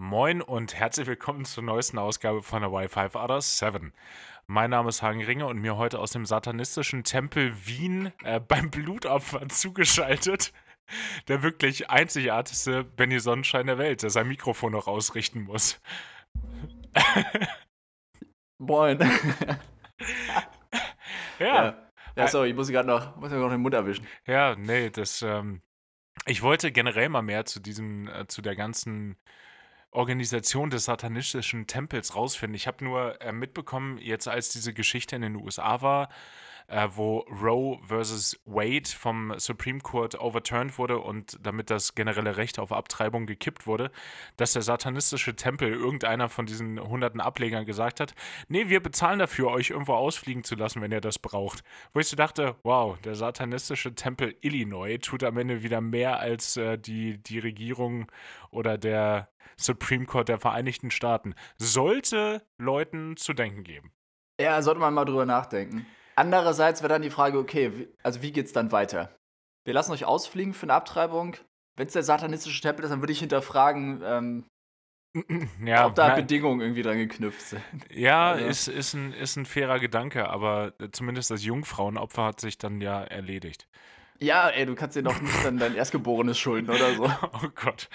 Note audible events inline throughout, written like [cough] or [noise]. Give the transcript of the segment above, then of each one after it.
Moin und herzlich willkommen zur neuesten Ausgabe von der Wi-Fi Others 7. Mein Name ist Hagen Ringe und mir heute aus dem satanistischen Tempel Wien äh, [laughs] beim Blutopfer zugeschaltet der wirklich einzigartigste Benny Sonnenschein der Welt, der sein Mikrofon noch ausrichten muss. Moin. [laughs] ja. ja. Ja, sorry, ich muss gerade noch, muss noch den Mund erwischen. Ja, nee, das, ähm, ich wollte generell mal mehr zu diesem, äh, zu der ganzen Organisation des satanistischen Tempels rausfinden. Ich habe nur äh, mitbekommen, jetzt als diese Geschichte in den USA war, äh, wo Roe versus Wade vom Supreme Court overturned wurde und damit das generelle Recht auf Abtreibung gekippt wurde, dass der satanistische Tempel irgendeiner von diesen hunderten Ablegern gesagt hat, nee, wir bezahlen dafür, euch irgendwo ausfliegen zu lassen, wenn ihr das braucht. Wo ich so dachte, wow, der satanistische Tempel Illinois tut am Ende wieder mehr als äh, die, die Regierung oder der Supreme Court der Vereinigten Staaten. Sollte Leuten zu denken geben. Ja, sollte man mal drüber nachdenken. Andererseits wäre dann die Frage, okay, also wie geht's dann weiter? Wir lassen euch ausfliegen für eine Abtreibung. Wenn es der satanistische Tempel ist, dann würde ich hinterfragen, ähm, [clears throat] ja, ob da na, Bedingungen irgendwie dran geknüpft sind. Ja, [laughs] also. ist, ist, ein, ist ein fairer Gedanke, aber zumindest das Jungfrauenopfer hat sich dann ja erledigt. Ja, ey, du kannst dir doch nicht dann dein Erstgeborenes schulden oder so. [laughs] oh Gott.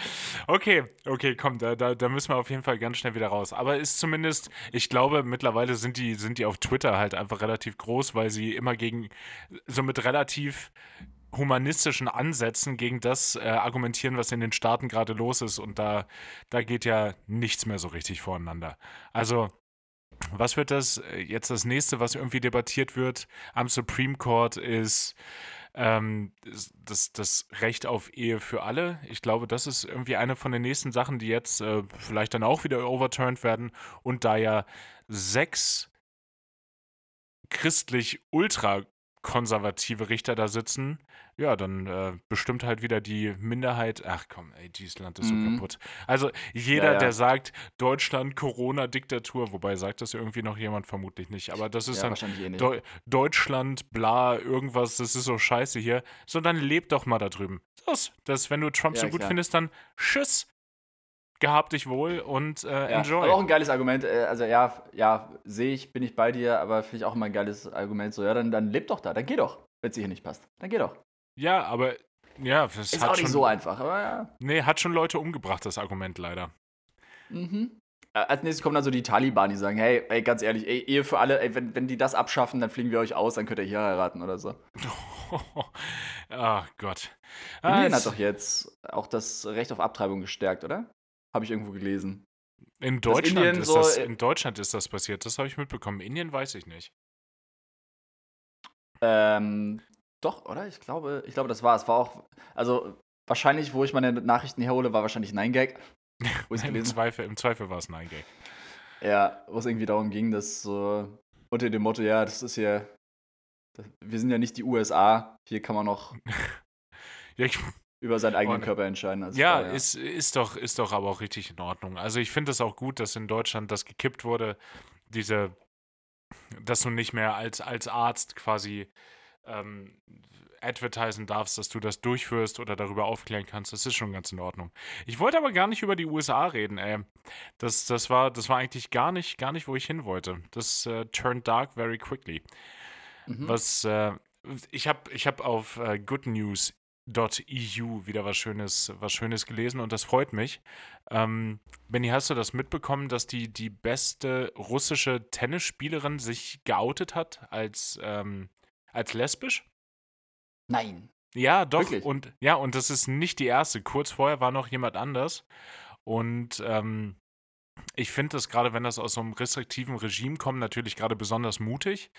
Okay, okay, komm, da, da, da müssen wir auf jeden Fall ganz schnell wieder raus. Aber ist zumindest, ich glaube, mittlerweile sind die, sind die auf Twitter halt einfach relativ groß, weil sie immer gegen, so mit relativ humanistischen Ansätzen gegen das äh, argumentieren, was in den Staaten gerade los ist. Und da, da geht ja nichts mehr so richtig voreinander. Also, was wird das äh, jetzt das nächste, was irgendwie debattiert wird am Supreme Court, ist ähm, das, das Recht auf Ehe für alle. Ich glaube, das ist irgendwie eine von den nächsten Sachen, die jetzt äh, vielleicht dann auch wieder overturned werden. Und da ja sechs christlich ultra konservative Richter da sitzen, ja, dann äh, bestimmt halt wieder die Minderheit. Ach komm, ey, dieses Land ist so mhm. kaputt. Also jeder, ja, ja. der sagt, Deutschland Corona-Diktatur, wobei sagt das irgendwie noch jemand vermutlich nicht, aber das ist ja, dann eh Deu Deutschland, bla, irgendwas, das ist so scheiße hier. So, dann lebt doch mal da drüben. Das, das wenn du Trump so gut klar. findest, dann tschüss. Gehabt dich wohl und äh, enjoy. Aber auch ein geiles Argument. Äh, also ja, ja, sehe ich, bin ich bei dir, aber finde ich auch immer ein geiles Argument. So, ja, dann, dann leb doch da, dann geh doch, wenn es dir hier nicht passt. Dann geh doch. Ja, aber ja, das ist auch nicht schon, so einfach, aber ja. Nee, hat schon Leute umgebracht, das Argument leider. Mhm. Als nächstes kommen dann so die Taliban, die sagen, hey, ey, ganz ehrlich, ey, Ehe für alle, ey, wenn, wenn die das abschaffen, dann fliegen wir euch aus, dann könnt ihr hier heiraten oder so. [laughs] Ach Gott. Indien ah, hat doch jetzt auch das Recht auf Abtreibung gestärkt, oder? Habe ich irgendwo gelesen. In Deutschland, ist das, in Deutschland ist das passiert, das habe ich mitbekommen. In Indien weiß ich nicht. Ähm, doch, oder? Ich glaube, ich glaube, das war es. War auch, also wahrscheinlich, wo ich meine Nachrichten herhole, war wahrscheinlich Nein Gag. [laughs] Im, Zweifel, Im Zweifel war es Nein Gag. Ja, wo es irgendwie darum ging, dass so unter dem Motto, ja, das ist ja, wir sind ja nicht die USA, hier kann man noch [laughs] ja, ich, über seinen eigenen oh, Körper entscheiden. Ja, war, ja, Ist, ist, doch, ist doch aber auch richtig in Ordnung. Also ich finde es auch gut, dass in Deutschland das gekippt wurde, diese, dass du nicht mehr als, als Arzt quasi ähm, advertisen darfst, dass du das durchführst oder darüber aufklären kannst, das ist schon ganz in Ordnung. Ich wollte aber gar nicht über die USA reden, ey. Das, das, war, das war eigentlich gar nicht, gar nicht, wo ich hin wollte. Das uh, turned dark very quickly. Mhm. Was, äh, ich habe ich hab auf äh, goodnews.eu wieder was Schönes, was Schönes gelesen und das freut mich. Ähm, Benny, hast du das mitbekommen, dass die, die beste russische Tennisspielerin sich geoutet hat als ähm, als lesbisch? Nein. Ja, doch. Wirklich? Und ja, und das ist nicht die erste. Kurz vorher war noch jemand anders. Und ähm, ich finde das gerade, wenn das aus so einem restriktiven Regime kommt, natürlich gerade besonders mutig.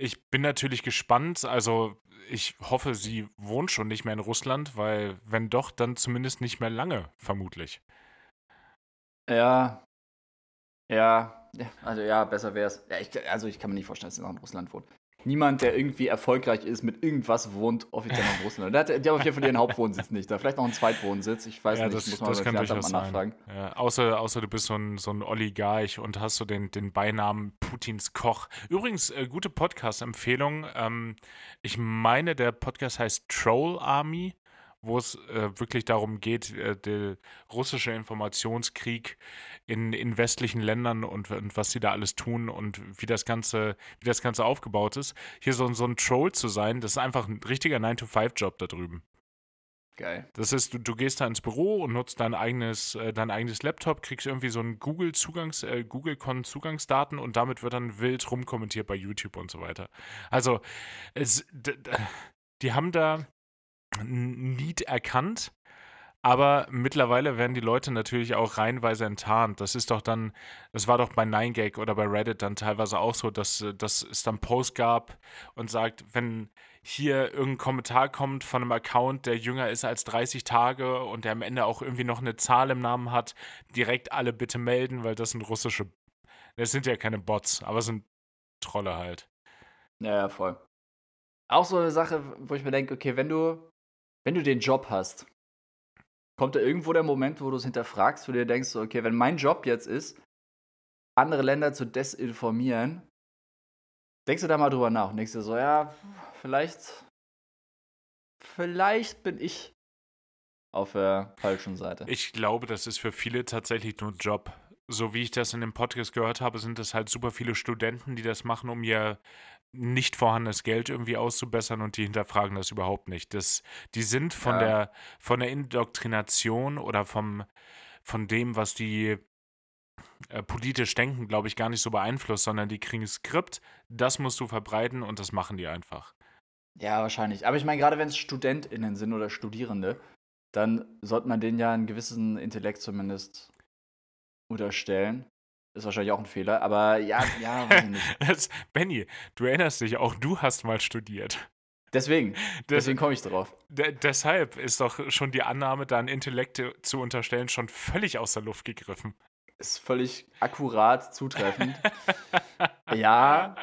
Ich bin natürlich gespannt. Also, ich hoffe, sie wohnt schon nicht mehr in Russland, weil, wenn doch, dann zumindest nicht mehr lange, vermutlich. Ja. Ja. Also, ja, besser wäre es. Ja, also, ich kann mir nicht vorstellen, dass sie noch in Russland wohnt niemand, der irgendwie erfolgreich ist mit irgendwas, wohnt offiziell in Russland. Der hat, der hat auf jeden Fall ihren Hauptwohnsitz nicht da. Vielleicht noch einen Zweitwohnsitz. Ich weiß ja, nicht, das, muss man das kann mal nachfragen. Ja, außer, außer du bist so ein, so ein Oligarch und hast so den, den Beinamen Putins Koch. Übrigens, äh, gute Podcast-Empfehlung. Ähm, ich meine, der Podcast heißt Troll Army. Wo es äh, wirklich darum geht, äh, der russische Informationskrieg in, in westlichen Ländern und, und was sie da alles tun und wie das Ganze, wie das Ganze aufgebaut ist. Hier so, so ein Troll zu sein, das ist einfach ein richtiger 9-to-5-Job da drüben. Geil. Das ist, du, du gehst da ins Büro und nutzt dein eigenes, äh, dein eigenes Laptop, kriegst irgendwie so ein Google-Zugangs, äh, Google-Con-Zugangsdaten und damit wird dann wild rumkommentiert bei YouTube und so weiter. Also, es, die haben da Need erkannt, aber mittlerweile werden die Leute natürlich auch reihenweise enttarnt. Das ist doch dann, das war doch bei 9gag oder bei Reddit dann teilweise auch so, dass, dass es dann Post gab und sagt, wenn hier irgendein Kommentar kommt von einem Account, der jünger ist als 30 Tage und der am Ende auch irgendwie noch eine Zahl im Namen hat, direkt alle bitte melden, weil das sind russische. Das sind ja keine Bots, aber sind Trolle halt. Ja, ja, voll. Auch so eine Sache, wo ich mir denke, okay, wenn du, wenn du den Job hast, kommt da irgendwo der Moment, wo du es hinterfragst, wo du dir denkst, okay, wenn mein Job jetzt ist, andere Länder zu desinformieren, denkst du da mal drüber nach und denkst dir so, ja, vielleicht, vielleicht bin ich auf der falschen Seite. Ich glaube, das ist für viele tatsächlich nur ein Job. So wie ich das in dem Podcast gehört habe, sind es halt super viele Studenten, die das machen, um ihr nicht vorhandenes Geld irgendwie auszubessern und die hinterfragen das überhaupt nicht. Das, die sind von ja. der von der Indoktrination oder vom von dem, was die äh, politisch denken, glaube ich, gar nicht so beeinflusst, sondern die kriegen ein Skript, das musst du verbreiten und das machen die einfach. Ja, wahrscheinlich. Aber ich meine, gerade wenn es StudentInnen sind oder Studierende, dann sollte man denen ja einen gewissen Intellekt zumindest unterstellen. Ist wahrscheinlich auch ein Fehler, aber ja, ja, weiß ich nicht. [laughs] Benny, du erinnerst dich, auch du hast mal studiert. Deswegen, deswegen komme ich drauf. deshalb ist doch schon die Annahme, da ein Intellekt zu unterstellen, schon völlig aus der Luft gegriffen. Ist völlig akkurat zutreffend. [laughs] ja,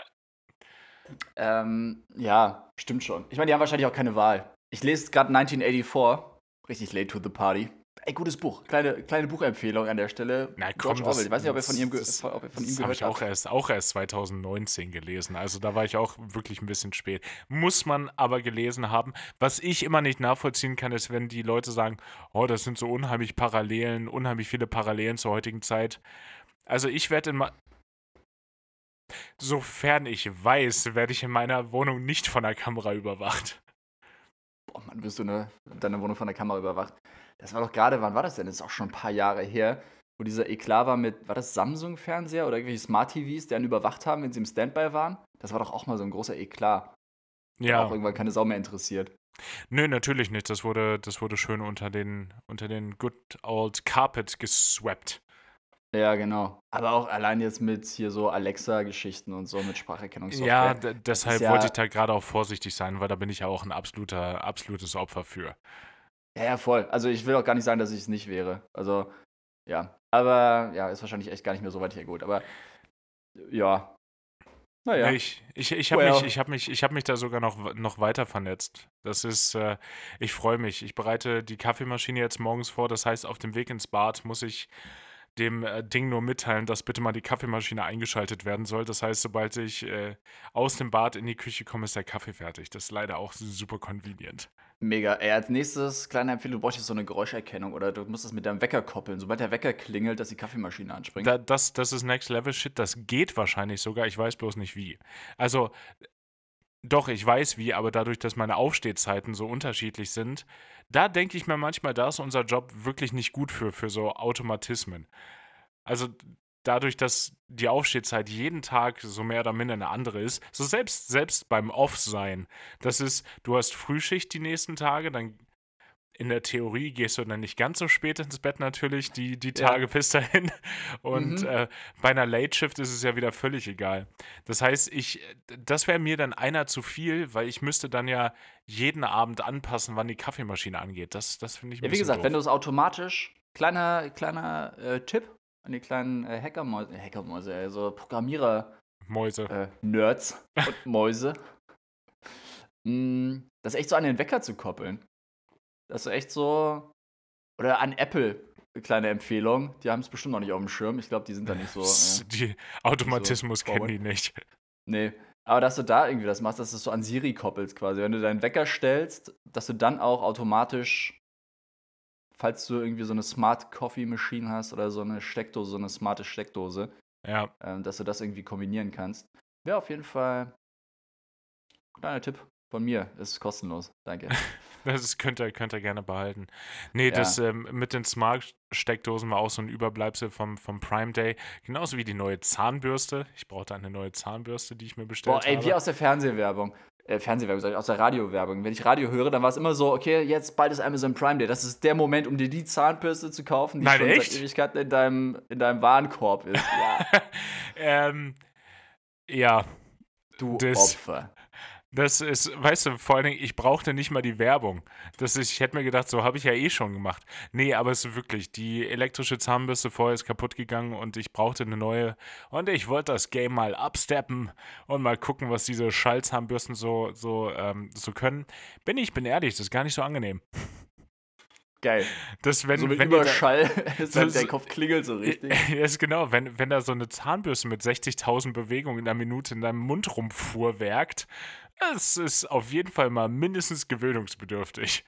ähm, ja, stimmt schon. Ich meine, die haben wahrscheinlich auch keine Wahl. Ich lese gerade 1984, richtig late to the party. Ey, gutes Buch. Kleine, kleine Buchempfehlung an der Stelle. Na, komm, George Orwell. Ich weiß nicht, ob ihr von ihm, das, ob ihr von ihm gehört habt. Das habe ich auch auch erst 2019 gelesen. Also da war ich auch wirklich ein bisschen spät. Muss man aber gelesen haben. Was ich immer nicht nachvollziehen kann, ist, wenn die Leute sagen, oh, das sind so unheimlich Parallelen, unheimlich viele Parallelen zur heutigen Zeit. Also ich werde in, Sofern ich weiß, werde ich in meiner Wohnung nicht von der Kamera überwacht. Boah, Mann, wirst du eine, deine Wohnung von der Kamera überwacht? Das war doch gerade, wann war das denn? Das ist auch schon ein paar Jahre her, wo dieser Eklat war mit, war das Samsung-Fernseher oder irgendwelche Smart-TVs, die einen überwacht haben, wenn sie im Standby waren? Das war doch auch mal so ein großer Eklat. Ja. Auch irgendwann keine Sau mehr interessiert. Nö, natürlich nicht. Das wurde, das wurde schön unter den, unter den Good Old Carpet geswappt. Ja, genau. Aber auch allein jetzt mit hier so Alexa-Geschichten und so mit Spracherkennungssoftware. Ja, deshalb ja wollte ich da gerade auch vorsichtig sein, weil da bin ich ja auch ein absoluter, absolutes Opfer für. Ja, ja, voll. Also ich will auch gar nicht sagen, dass ich es nicht wäre. Also, ja. Aber ja, ist wahrscheinlich echt gar nicht mehr so weit hergeholt. Aber ja. Naja. Ich, ich, ich habe well. mich, hab mich, hab mich da sogar noch, noch weiter vernetzt. Das ist, äh, ich freue mich. Ich bereite die Kaffeemaschine jetzt morgens vor. Das heißt, auf dem Weg ins Bad muss ich dem äh, Ding nur mitteilen, dass bitte mal die Kaffeemaschine eingeschaltet werden soll. Das heißt, sobald ich äh, aus dem Bad in die Küche komme, ist der Kaffee fertig. Das ist leider auch super convenient. Mega. Ey, als nächstes, kleine Empfehlung, du brauchst jetzt so eine Geräuscherkennung oder du musst das mit deinem Wecker koppeln. Sobald der Wecker klingelt, dass die Kaffeemaschine anspringt. Da, das, das ist Next Level Shit. Das geht wahrscheinlich sogar. Ich weiß bloß nicht wie. Also, doch, ich weiß wie, aber dadurch, dass meine Aufstehzeiten so unterschiedlich sind, da denke ich mir manchmal, da ist unser Job wirklich nicht gut für, für so Automatismen. Also dadurch, dass die Aufstehzeit jeden Tag so mehr oder minder eine andere ist, so selbst, selbst beim Off-Sein, das ist, du hast Frühschicht die nächsten Tage, dann in der Theorie gehst du dann nicht ganz so spät ins Bett natürlich, die, die Tage ja. bis dahin. [laughs] Und mhm. äh, bei einer Late Shift ist es ja wieder völlig egal. Das heißt, ich, das wäre mir dann einer zu viel, weil ich müsste dann ja jeden Abend anpassen, wann die Kaffeemaschine angeht. Das, das finde ich ein Ja, wie gesagt, doof. wenn du es automatisch, kleiner, kleiner äh, Tipp an die kleinen äh, Hackermäuse, äh, Hackermäuse, also Programmierer. Mäuse. Äh, Nerds und Mäuse. [laughs] Mm, das echt so an den Wecker zu koppeln. Das ist echt so. Oder an Apple, kleine Empfehlung. Die haben es bestimmt noch nicht auf dem Schirm. Ich glaube, die sind da nicht so. Äh, die Automatismus so kennen die nicht. Nee. Aber dass du da irgendwie das machst, dass du es so an Siri koppelst quasi. Wenn du deinen Wecker stellst, dass du dann auch automatisch, falls du irgendwie so eine Smart Coffee Machine hast oder so eine Steckdose, so eine smarte Steckdose, Ja, ähm, dass du das irgendwie kombinieren kannst. Wäre auf jeden Fall ein kleiner Tipp von mir. Ist kostenlos. Danke. [laughs] das könnt, ihr, könnt ihr gerne behalten. Nee, Ja. das ähm, mit den Smart-Steckdosen war auch so ein Überbleibsel vom, vom Prime Day. Genauso wie die neue Zahnbürste. Ich brauchte eine neue Zahnbürste, die ich mir bestellt Boah, ey, habe. wie aus der Fernsehwerbung. Äh, Fernsehwerbung, sag ich, aus der Radiowerbung. Wenn ich Radio höre, dann war es immer so, okay, jetzt bald ist Amazon Prime Day. Das ist der Moment, um dir die Zahnbürste zu kaufen, die Nein, schon echt? seit Ewigkeiten in deinem, in deinem Warenkorb ist. Ja, [laughs] ähm, ja, du Das- Opfer. Das ist, weißt du, vor allen Dingen, ich brauchte nicht mal die Werbung. Das ist, ich hätte mir gedacht, so habe ich ja eh schon gemacht. Nee, aber es ist wirklich, die elektrische Zahnbürste vorher ist kaputt gegangen und ich brauchte eine neue. Und ich wollte das Game mal absteppen und mal gucken, was diese Schallzahnbürsten so, so, ähm, so können. Bin ich, bin ehrlich, das ist gar nicht so angenehm. Geil. Das, wenn, so mit wenn die da- Überschall, So- so- dein Kopf klingelt so richtig. [laughs] Ja, ist genau, wenn, wenn da so eine Zahnbürste mit 60.000 Bewegungen in einer Minute in deinem Mund rumfuhrwerkt, es ist auf jeden Fall mal mindestens gewöhnungsbedürftig.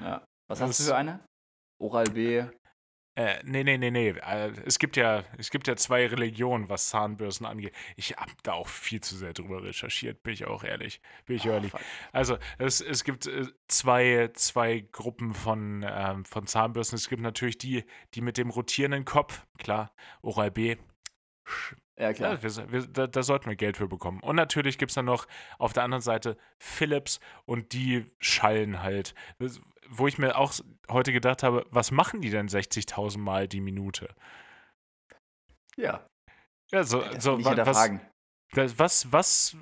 Ja. Was hast du Das- für eine? Oral B. Äh, nee, nee, nee, nee. Äh, es, gibt ja, es gibt ja zwei Religionen, was Zahnbürsten angeht. Ich habe da auch viel zu sehr drüber recherchiert, bin ich auch ehrlich. Bin ich Oh, ehrlich. fuck. Also, es, es gibt äh, zwei, zwei Gruppen von, ähm, von Zahnbürsten. Es gibt natürlich die, die mit dem rotierenden Kopf, klar, Oral B. Ja, klar. Ja, wir, wir, da, da sollten wir Geld für bekommen. Und natürlich gibt es dann noch auf der anderen Seite Philips und die schallen halt. Wo ich mir auch heute gedacht habe, was machen die denn 60.000 Mal die Minute? Ja. Ja, so, Das so was, das- was, was,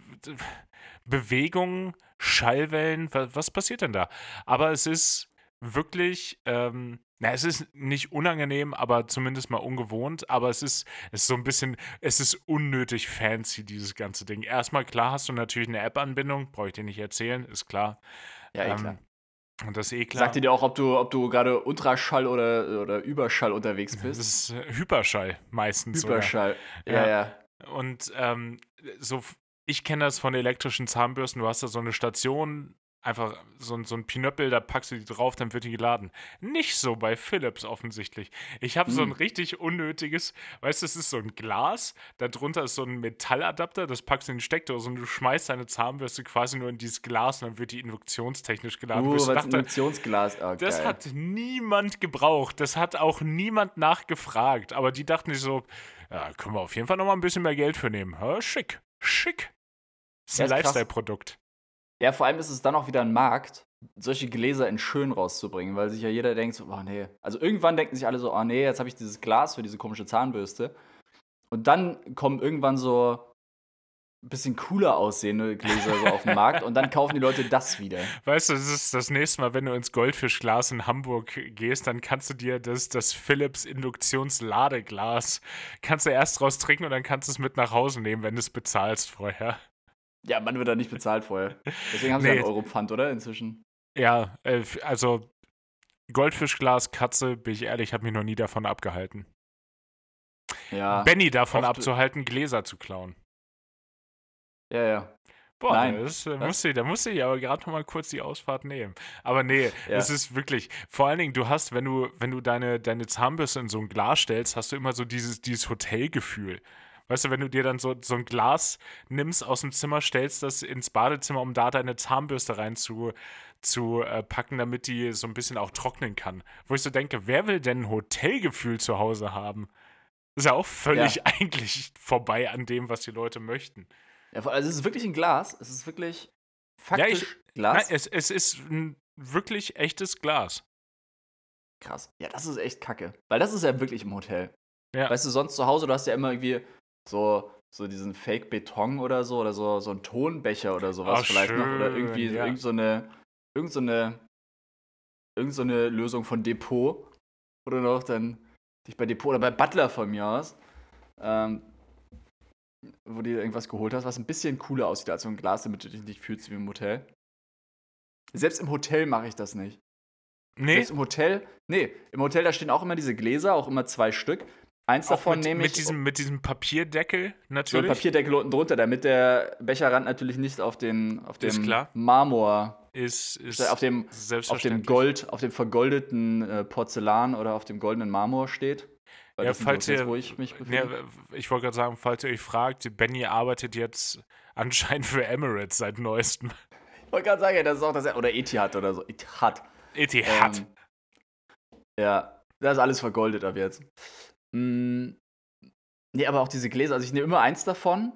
Bewegungen, Schallwellen, was, was passiert denn da? Aber es ist wirklich, ähm, na, es ist nicht unangenehm, aber zumindest mal ungewohnt, aber es ist, es ist so ein bisschen, es ist unnötig fancy, dieses ganze Ding. Erstmal, klar hast du natürlich eine App-Anbindung, brauche ich dir nicht erzählen, ist klar. Ja, eh Ähm, klar. Und das ist eh klar. Sagt dir auch, ob du, ob du gerade Ultraschall oder, oder Überschall unterwegs das bist? ist äh, Hyperschall meistens. sogar. Überschall. Ja. Ja, ja. Und ähm, so, ich kenne das von elektrischen Zahnbürsten. Du hast da so eine Station, einfach so, ein- so ein Pinöppel, da packst du die drauf, dann wird die geladen. Nicht so bei Philips offensichtlich. Ich habe so ein Hm. richtig unnötiges, weißt du, es ist so ein Glas, darunter ist so ein Metalladapter, das packst du in die Steckdose und du schmeißt deine Zahnbürste quasi nur in dieses Glas und dann wird die induktionstechnisch geladen. Uh, dachte, Induktionsglas. Oh, das geil. hat niemand gebraucht. Das hat auch niemand nachgefragt. Aber die dachten sich so, ja, können wir auf jeden Fall noch mal ein bisschen mehr Geld für nehmen. Ja, schick, schick. Das ist ein. Lifestyle-Produkt. Ja, vor allem ist es dann auch wieder ein Markt, solche Gläser in schön rauszubringen, weil sich ja jeder denkt, so, oh nee. Also irgendwann denken sich alle so, oh nee, jetzt habe ich dieses Glas für diese komische Zahnbürste. Und dann kommen irgendwann so ein bisschen cooler aussehende Gläser so auf den [laughs] Markt und dann kaufen die Leute das wieder. Weißt du, das ist das nächste Mal, wenn du ins Goldfischglas in Hamburg gehst, dann kannst du dir das, das Philips Induktionsladeglas, kannst du erst raus trinken und dann kannst du es mit nach Hause nehmen, wenn du es bezahlst vorher. Ja, man wird da nicht bezahlt vorher. Deswegen haben sie Nee. ja einen Euro Pfand, oder? Inzwischen. Ja, äh, also Goldfischglas, Katze, bin ich ehrlich, habe mich noch nie davon abgehalten. Ja. Benny davon abzuhalten, Gläser zu klauen. Ja, ja. Boah, Nein. Das, äh, musste, da musste ich aber gerade noch mal kurz die Ausfahrt nehmen. Aber nee, Ja. es ist wirklich, vor allen Dingen, du hast, wenn du, wenn du deine, deine Zahnbürste in so ein Glas stellst, hast du immer so dieses, dieses Hotelgefühl. Weißt du, wenn du dir dann so, so ein Glas nimmst aus dem Zimmer, stellst das ins Badezimmer, um da deine Zahnbürste rein zu, zu äh, packen, damit die so ein bisschen auch trocknen kann. Wo ich so denke, wer will denn ein Hotelgefühl zu Hause haben? ist ja auch völlig eigentlich vorbei an dem, was die Leute möchten. ja also es ist wirklich ein Glas. Es ist wirklich Ja, faktisch ich- Glas. Nein, es, es ist ein wirklich echtes Glas. Krass. Ja, das ist echt kacke. Weil das ist ja wirklich im Hotel. Ja. Weißt du, sonst zu Hause, du hast ja immer irgendwie so, so diesen Fake-Beton oder so, oder so, so einen Tonbecher oder sowas Oh, vielleicht noch. Oder schön, irgendwie ja. irgend so eine, irgend so eine, irgend so eine Lösung von Depot. Oder noch dann dich bei Depot oder bei Butler von mir aus. Ähm, wo du dir irgendwas geholt hast, was ein bisschen cooler aussieht als so ein Glas, damit du dich nicht fühlst wie im Hotel. Selbst im Hotel mache ich das nicht. Nee, Selbst im Hotel, nee, im Hotel, da stehen auch immer diese Gläser, auch immer zwei Stück. Eins Auch davon mit, nehme mit ich. diesem, mit diesem Papierdeckel so natürlich. Papierdeckel unten drunter, damit der Becherrand natürlich nicht auf den auf Ist dem klar. Marmor, ist, ist auf dem auf dem. Gold, auf dem vergoldeten äh, Porzellan oder auf dem goldenen Marmor steht. Weil Ja, falls ihr- wo ich mich Ja, befinde. ich wollte gerade sagen, falls ihr euch fragt, Benny arbeitet jetzt anscheinend für Emirates seit neuestem. Ich wollte gerade sagen, ja, das ist auch das oder Etihad oder so. Etihad. Etihad. Ähm, ja, das ist alles vergoldet ab jetzt. Mm, nee, aber auch diese Gläser, also ich nehme immer eins davon.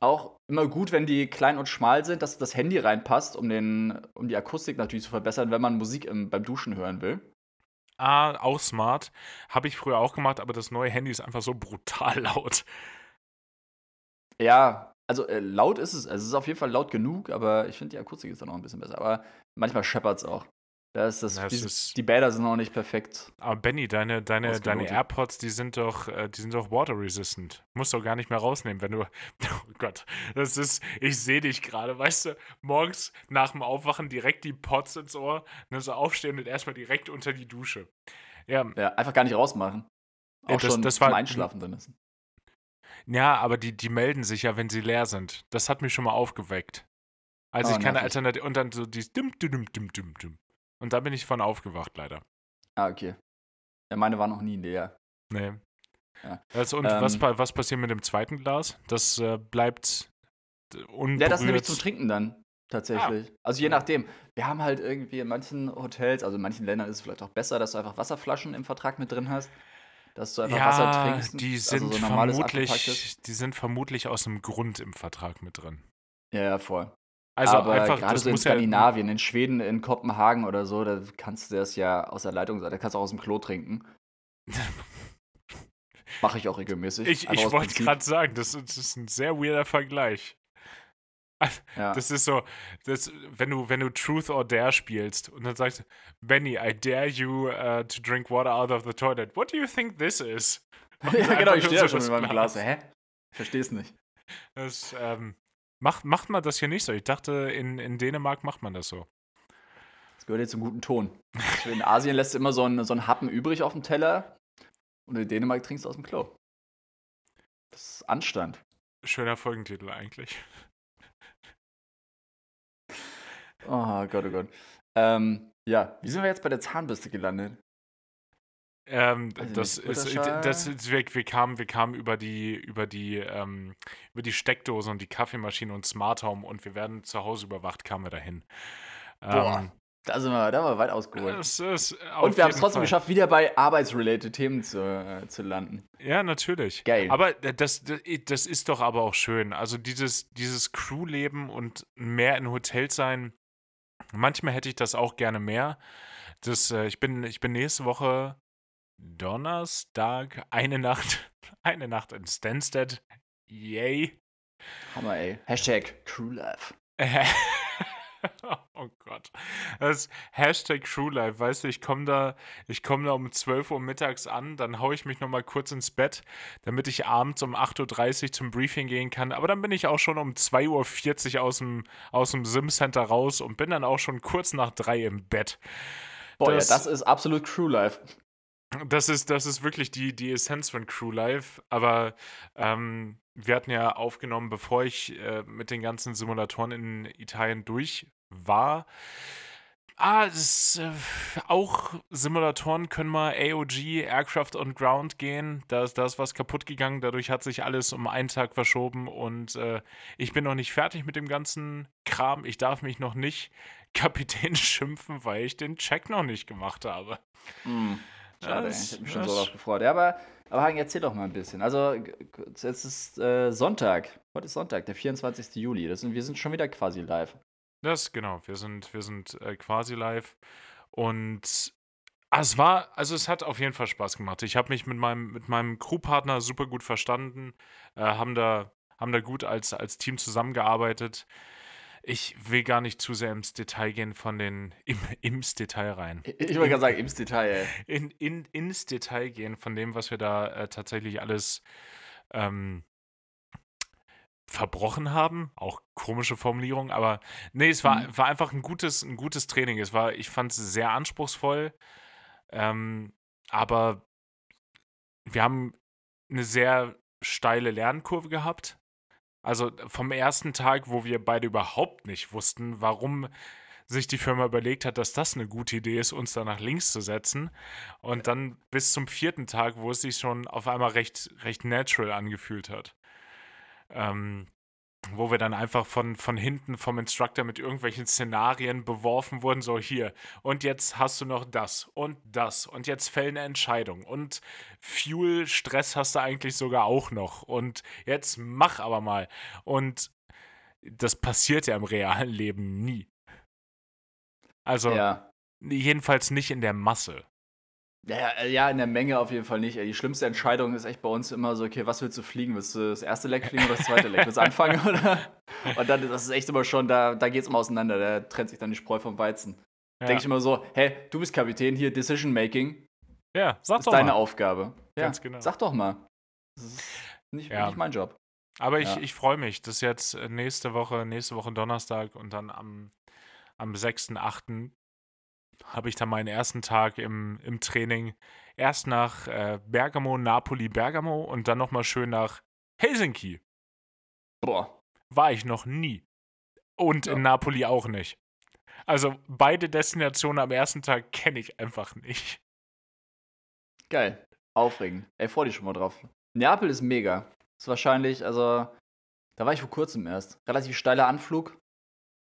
Auch immer gut, wenn die klein und schmal sind, dass das Handy reinpasst, um, den, um die Akustik natürlich zu verbessern, wenn man Musik im, beim Duschen hören will. Ah, auch smart. Habe ich früher auch gemacht, aber das neue Handy ist einfach so brutal [laughs] laut. Ja, also äh, laut ist es. Also es ist auf jeden Fall laut genug, aber ich finde die Akustik ist dann auch ein bisschen besser. Aber manchmal scheppert es auch. Da ist das, Ja, die, ist- die Bäder sind noch nicht perfekt. Aber Benny, deine, deine, deine. AirPods, die sind doch, äh, die sind doch water resistant. Musst doch gar nicht mehr rausnehmen, wenn du. [laughs] Oh Gott, das ist, ich sehe dich gerade, weißt du, morgens nach dem Aufwachen direkt die Pods ins Ohr, dann so aufstehen und erstmal direkt unter die Dusche. Ja, Ja, einfach gar nicht rausmachen. Auch Ja, das- schon das zum war- Einschlafen drin ist. ja, aber die, die melden sich ja, wenn sie leer sind. Das hat mich schon mal aufgeweckt. Als Oh, ich keine. Alternative. Und dann so dieses dim, dim, dim, dim, dim. Und da bin ich von aufgewacht, leider. Ah, okay. Ja, meine war noch nie leer. Nee. Ja. Also, und was, Ähm. pa- was passiert mit dem zweiten Glas? Das äh, bleibt äh, unberührt. Ja, das nehme ich zum Trinken dann. Tatsächlich. Also je nachdem. Wir haben halt irgendwie in manchen Hotels, also in manchen Ländern ist es vielleicht auch besser, dass du einfach Wasserflaschen im Vertrag mit drin hast. Dass du einfach ja, Wasser trinkst. die also sind so normales abgepacktes. vermutlich, die sind vermutlich aus einem Grund im Vertrag mit drin. Ja, ja, voll. Also Aber einfach, gerade so in muss ja, Skandinavien, in Schweden, in Kopenhagen oder so, da kannst du das ja aus der Leitung, da kannst du auch aus dem Klo trinken. [laughs] Mache ich auch regelmäßig. ich ich wollte gerade sagen, das, ist- das ist ein sehr weirder Vergleich. [laughs] Ja. Das ist so, das, wenn, du, wenn du Truth or Dare spielst und dann sagst du, Benny, I dare you uh, to drink water out of the toilet. What do you think this is? [laughs] Ja, genau, ich stehe ja schon mit meinem Glas. Hä? Versteh's nicht. Das, ähm, macht, macht man das hier nicht so? Ich dachte, in, in Dänemark macht man das so. Das gehört jetzt zum guten Ton. In Asien lässt du immer so einen, so einen Happen übrig auf dem Teller und in Dänemark trinkst du aus dem Klo. Das ist Anstand. Schöner Folgentitel eigentlich. Oh Gott, oh Gott. Ähm, ja, wie sind wir jetzt bei der Zahnbürste gelandet? Ähm, ich das ist, Ultraschall? das ist wir, wir, kamen, wir kamen über die, über die, ähm, über die Steckdose und die Kaffeemaschine und Smart Home und wir werden zu Hause überwacht, kamen wir dahin. Boah, Ähm, Da sind wir, da haben wir weit ausgeholt. das ist Und wir haben es trotzdem geschafft, wieder bei arbeitsrelated Themen zu, äh, zu landen. Ja, natürlich. Geil. Aber das, das, das ist doch aber auch schön. Also dieses, dieses Crewleben und mehr in Hotels sein, manchmal hätte ich das auch gerne mehr. Das, äh, ich, bin, ich bin nächste Woche Donnerstag eine Nacht, [laughs] eine Nacht in Stansted. Yay. Hammer, ey. Hashtag CrewLife. [laughs] oh Gott. Das Hashtag TrueLife, weißt du, ich komme da, ich komme da um 12 Uhr mittags an, dann haue ich mich nochmal kurz ins Bett, damit ich abends um 8.30 Uhr zum Briefing gehen kann. Aber dann bin ich auch schon um 2.40 Uhr aus dem, aus dem Sim-Center raus und bin dann auch schon kurz nach drei im Bett. Boah, Das- ja, das ist absolut CrewLife. Das ist, das ist wirklich die, die Essenz von Crew Life. Aber ähm, wir hatten ja aufgenommen, bevor ich äh, mit den ganzen Simulatoren in Italien durch war. Ah, ist, äh, auch Simulatoren können mal AOG, Aircraft on Ground gehen. Da ist, da ist was kaputt gegangen. Dadurch hat sich alles um einen Tag verschoben. Und äh, ich bin noch nicht fertig mit dem ganzen Kram. Ich darf mich noch nicht [laughs] Kapitän schimpfen, weil ich den Check noch nicht gemacht habe. Hm. Schade. Das- ich hätte mich schon so drauf gefreut. Ja, aber, aber Hagen, erzähl doch mal ein bisschen. Also, jetzt ist äh, Sonntag. Heute ist Sonntag, der 24. Juli. Das sind, wir sind schon wieder quasi live. Das, genau. Wir sind, wir sind äh, quasi live. Und ah, es war, also es hat auf jeden Fall Spaß gemacht. Ich habe mich mit meinem, mit meinem Crewpartner super gut verstanden, äh, haben da, haben da gut als, als Team zusammengearbeitet. Ich will gar nicht zu sehr ins Detail gehen von den, [laughs] im, ins Detail rein. Ich, wollte gerade sagen, ins Detail, ey. In, in, ins Detail gehen von dem, was wir da äh, tatsächlich alles ähm, verbrochen haben. Auch komische Formulierung, aber nee, es war, Mhm. war einfach ein gutes, ein gutes Training. Es war, ich fand es sehr anspruchsvoll, ähm, aber wir haben eine sehr steile Lernkurve gehabt. Also vom ersten Tag, wo wir beide überhaupt nicht wussten, warum sich die Firma überlegt hat, dass das eine gute Idee ist, uns da nach links zu setzen. Und dann bis zum vierten Tag, wo es sich schon auf einmal recht, recht natural angefühlt hat. Ähm, wo wir dann einfach von, von hinten vom Instructor mit irgendwelchen Szenarien beworfen wurden, so hier, und jetzt hast du noch das und das und jetzt fällt eine Entscheidung und Fuel-Stress hast du eigentlich sogar auch noch und jetzt mach aber mal. Und das passiert ja im realen Leben nie. Also Ja. jedenfalls nicht in der Masse. Ja, ja, ja, in der Menge auf jeden Fall nicht. Die schlimmste Entscheidung ist echt bei uns immer so, okay, was willst du fliegen? Willst du das erste Leck fliegen oder das zweite Leck? Willst du anfangen, [laughs] oder? Und dann, das ist echt immer schon, da, da geht es immer auseinander. Da trennt sich dann die Spreu vom Weizen. Ja, Denke ich immer so, hey, du bist Kapitän, hier Decision Making, ja sag ist doch deine mal. Aufgabe. Ja, Ganz genau. Sag doch mal. Das ist nicht, Ja. nicht mein Job. Aber ich, Ja. ich freue mich, dass jetzt äh, nächste Woche, nächste Woche Donnerstag und dann am, am 6.8. habe ich dann meinen ersten Tag im, im Training. Erst nach äh, Bergamo, Napoli, Bergamo und dann nochmal schön nach Helsinki. Boah. War ich noch nie. Und Ja. in Napoli auch nicht. Also beide Destinationen am ersten Tag kenne ich einfach nicht. Geil. Aufregend. Ey, freu dich schon mal drauf. Neapel ist mega. Ist wahrscheinlich, also, da war ich vor kurzem erst. Relativ steiler Anflug,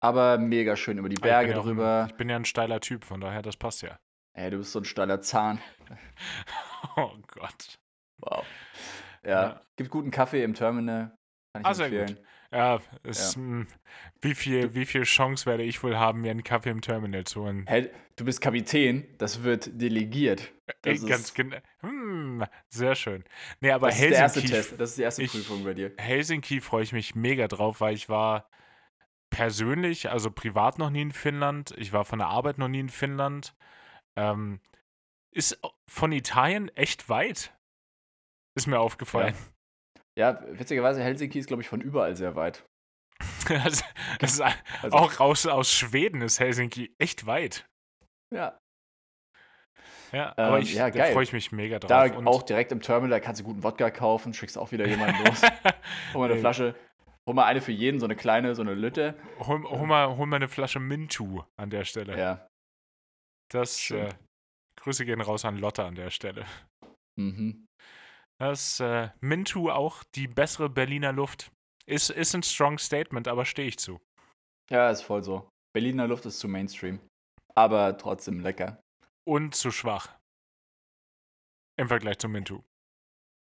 aber mega schön über die ich bin Berge ja auch drüber. Ein, ich bin ja ein steiler Typ, von daher, das passt ja. Ey, du bist so ein steiler Zahn. [laughs] Oh Gott. Wow. Ja. Ja. Gibt guten Kaffee im Terminal. Kann ich Ah, sehr empfehlen. Ja, es, mh, Wie, viel, wie viel Chance werde ich wohl haben, mir einen Kaffee im Terminal zu holen? Hey, du bist Kapitän, das wird delegiert. Das Äh, Ganz genau. Hm, sehr schön. Nee, aber das ist der erste Helsinki, Test. Das ist die erste ich- Prüfung bei dir. Helsinki freue ich mich mega drauf, weil ich war persönlich, also privat noch nie in Finnland. Ich war von der Arbeit noch nie in Finnland. Ähm, ist von Italien echt weit. Ist mir aufgefallen. Ja, witzigerweise, Helsinki ist, glaube ich, von überall sehr weit. [laughs] das, das ist Also, auch raus aus Schweden ist Helsinki echt weit. ja. Ja, Ähm, aber ich, ja, da freue ich mich mega drauf. Da Und- auch direkt im Terminal kannst du guten Wodka kaufen, schickst auch wieder jemanden los. [laughs] Hol mal eine. Flasche. Hol mal eine für jeden, so eine kleine, so eine Lütte. hol, hol, mal, hol mal eine Flasche Mintu an der Stelle. Ja. Das äh, Grüße gehen raus an Lotte an der Stelle. Mhm. Das äh, Mintu auch die bessere Berliner Luft. Ist, ist ein strong Statement, aber stehe ich zu. Ja, ist voll so. Berliner Luft ist zu Mainstream. Aber trotzdem lecker. Und zu schwach. Im Vergleich zu Mintu.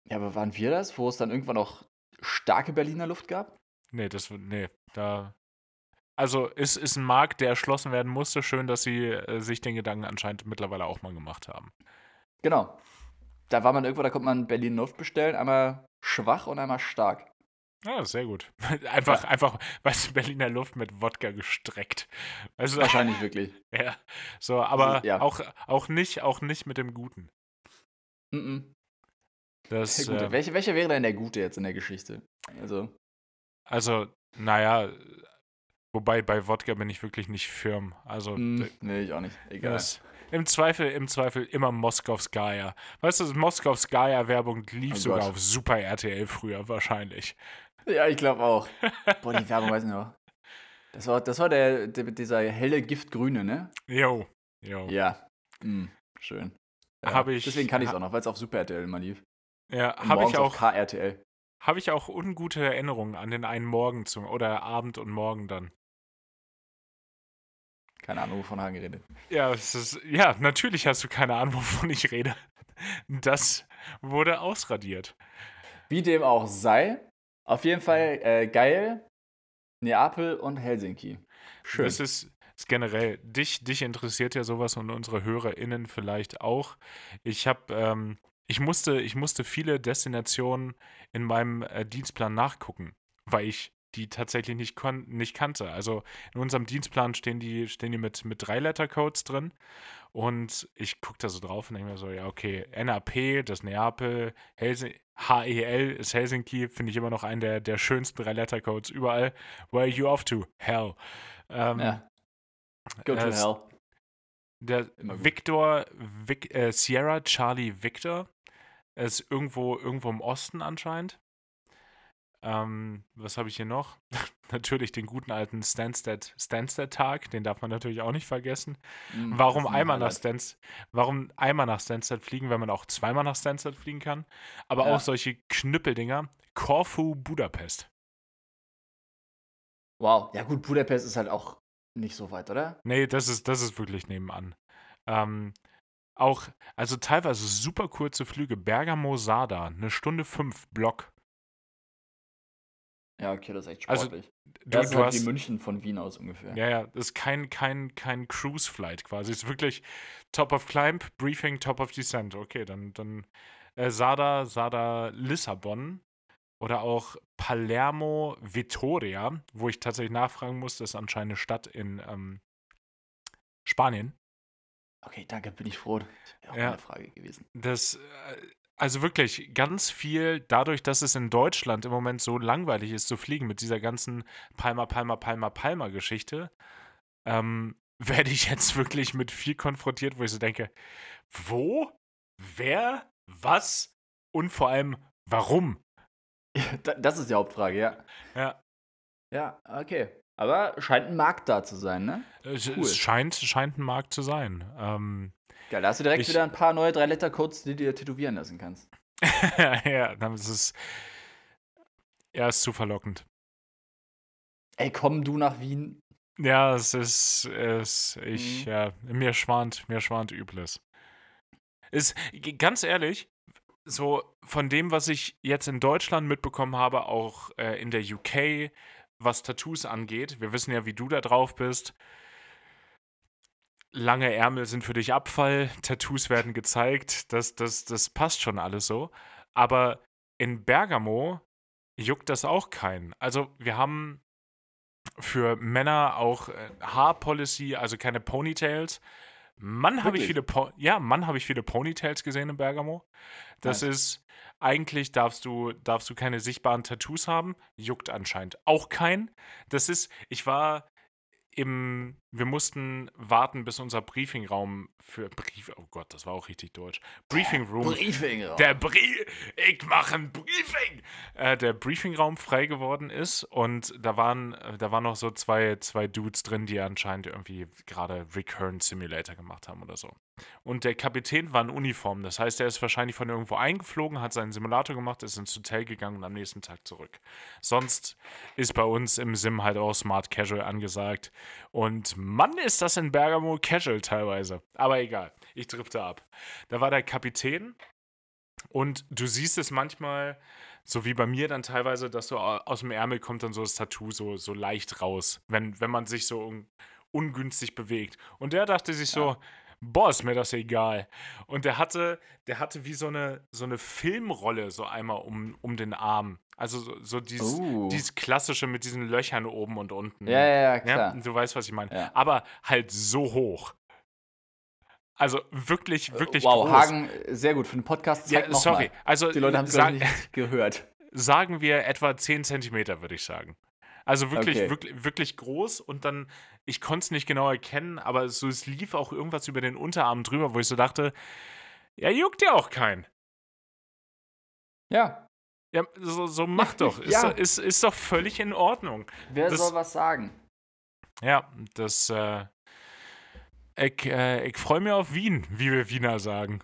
Ja, aber waren wir das, wo es dann irgendwann auch starke Berliner Luft gab? Nee, das nee, da. Also ist, ist ein Markt, der erschlossen werden musste. Schön, dass sie äh, sich den Gedanken anscheinend mittlerweile auch mal gemacht haben. Genau. Da war man irgendwo, da konnte man Berliner Luft bestellen, einmal schwach und einmal stark. Ja, sehr gut. [laughs] Einfach, einfach, weißt du, Berliner Luft mit Wodka gestreckt. Weißt du, Wahrscheinlich wirklich. [laughs] ja. So, aber ja. auch, auch nicht, auch nicht mit dem Guten. Mhm. Das, Der Gute. äh, Welche, welcher wäre denn der Gute jetzt in der Geschichte? Also, also, naja, wobei bei Wodka bin ich wirklich nicht firm. Also, d- nee, ich auch nicht. Egal. das, im Zweifel, im Zweifel immer Moskowskaja. Weißt du, Moskowskaja-Werbung lief Oh sogar Gott. auf Super RTL früher wahrscheinlich. Ja, ich glaube auch. [laughs] Boah, die Werbung weiß ich noch. Das war, das war der, der dieser helle Giftgrüne, ne? Jo, jo. Ja. Mhm. Schön. Ja. Ich- Deswegen kann ich es auch noch, weil es auf Super RTL mal lief. Ja, habe ich auch. KRTL. Habe ich auch ungute Erinnerungen an den einen Morgen zum oder Abend und Morgen dann. Keine Ahnung, wovon haben geredet. Ja, ist, ja, natürlich hast du keine Ahnung, [laughs] wovon ich rede. Das wurde ausradiert. Wie dem auch sei, auf jeden Fall äh, geil. Neapel und Helsinki. Schön. Das ist, ist generell, dich, dich interessiert ja sowas und unsere HörerInnen vielleicht auch. Ich habe, ähm, ich musste, ich musste viele Destinationen in meinem äh, Dienstplan nachgucken, weil ich die tatsächlich nicht, kon nicht kannte. Also in unserem Dienstplan stehen die, stehen die mit, mit Drei-Letter-Codes drin. Und ich gucke da so drauf und denke mir so, ja, okay, NAP, das Neapel, HEL ist Helsinki, finde ich immer noch einen der, der schönsten Drei-Letter-Codes überall. Where are you off to? Hell. Ähm, ja. Go to äh, hell. Der. Victor, Vic, äh, Sierra Charlie Victor Er ist irgendwo, irgendwo im Osten anscheinend. Ähm, was habe ich hier noch? [laughs] natürlich den guten alten Stansted, Stansted-Tag, den darf man natürlich auch nicht vergessen. Das Warum einmal nach. Stansted, warum einmal nach Stansted fliegen, wenn man auch zweimal nach Stansted fliegen kann? Aber Ja. auch solche Knüppeldinger. Korfu, Budapest. Wow. Ja, gut, Budapest ist halt auch nicht so weit, oder? Nee, das ist, das ist wirklich nebenan. Ähm, auch, also teilweise super kurze Flüge. Bergamo, Sada, eine Stunde fünf, Block. Ja, okay, das ist echt Also, sportlich. Du, das ist du halt hast, wie München von Wien aus ungefähr. Ja, ja, das ist kein, kein, kein Cruise-Flight quasi. Es ist wirklich Top of Climb, Briefing, Top of Descent. Okay, dann, dann äh, Sada, Sada, Lissabon oder auch Palermo, Vitoria, wo ich tatsächlich nachfragen muss, das ist anscheinend eine Stadt in ähm, Spanien. Okay, danke, bin ich froh. Das wäre auch Ja. meine Frage gewesen. Das, äh, also wirklich ganz viel, dadurch, dass es in Deutschland im Moment so langweilig ist zu fliegen mit dieser ganzen Palma, Palma, Palma, Palma-Geschichte, ähm, [laughs] werde ich jetzt wirklich mit viel konfrontiert, wo ich so denke, wo, wer, was und vor allem warum? [laughs] Da- Das ist die Hauptfrage, ja. Ja, Ja, okay. Aber scheint ein Markt da zu sein, ne? es, Cool. es scheint, scheint ein Markt zu sein. Ähm, Geil, da hast du direkt Ich- wieder ein paar neue 3-Liter-Codes, die du dir tätowieren lassen kannst. [laughs] ja, das ist, ja, ist zu verlockend. Ey, komm du nach Wien. Ja, es ist, es, ich, Mhm. ja, mir schwant, mir schwant Übles. Ist, ganz ehrlich, so von dem, was ich jetzt in Deutschland mitbekommen habe, auch äh, in der UK, was Tattoos angeht, wir wissen ja, wie du da drauf bist. Lange Ärmel sind für dich Abfall, Tattoos werden gezeigt, das, das, das passt schon alles so. Aber in Bergamo juckt das auch keinen. Also wir haben für Männer auch äh, Haarpolicy, also keine Ponytails. Mann, habe ich viele po ja, Mann, habe ich viele Ponytails gesehen in Bergamo. Das Nice. ist eigentlich darfst du darfst du keine sichtbaren Tattoos haben, juckt anscheinend auch kein. Das ist ich war im wir mussten warten, bis unser Briefingraum für Brief oh Gott, das war auch richtig deutsch. Briefing Room Briefing. der Brief, ich mache ein Briefing, äh, der Briefingraum frei geworden ist und da waren, da waren noch so zwei, zwei Dudes drin, die anscheinend irgendwie gerade Recurrent Simulator gemacht haben oder so. Und der Kapitän war in Uniform, das heißt, er ist wahrscheinlich von irgendwo eingeflogen, hat seinen Simulator gemacht, ist ins Hotel gegangen und am nächsten Tag zurück. Sonst ist bei uns im Sim halt auch Smart Casual angesagt und Mann, ist das in Bergamo Casual teilweise. Aber egal, ich drifte ab. Da war der Kapitän und du siehst es manchmal, so wie bei mir dann teilweise, dass so au- aus dem Ärmel kommt dann so das Tattoo so, so leicht raus, wenn, wenn man sich so un ungünstig bewegt. Und der dachte sich so, boah, ist mir das egal. Und der hatte, der hatte wie so eine, so eine Filmrolle so einmal um, um den Arm. Also so, so dieses, Oh. dieses klassische mit diesen Löchern oben und unten. Ja, ja, ja, Ja, klar. du weißt, was ich meine. Ja. Aber halt so hoch. Also wirklich, wirklich wow, groß. Hagen, sehr gut. Für den Podcast ja, zeig noch sorry. Mal. Also Die Leute haben es nicht [laughs] gehört. sagen wir etwa 10 Zentimeter, würde ich sagen. Also wirklich, Okay. wirklich, wirklich groß und dann, ich konnte es nicht genau erkennen, aber so, es lief auch irgendwas über den Unterarm drüber, wo ich so dachte, ja, juckt ja auch keinen. Ja, Ja, so, so mach [laughs] doch. Ist, Ja. doch- ist, ist doch völlig in Ordnung. wer Das- soll was sagen? Ja, das, äh, ich, äh, ich freue mich auf Wien, wie wir Wiener sagen.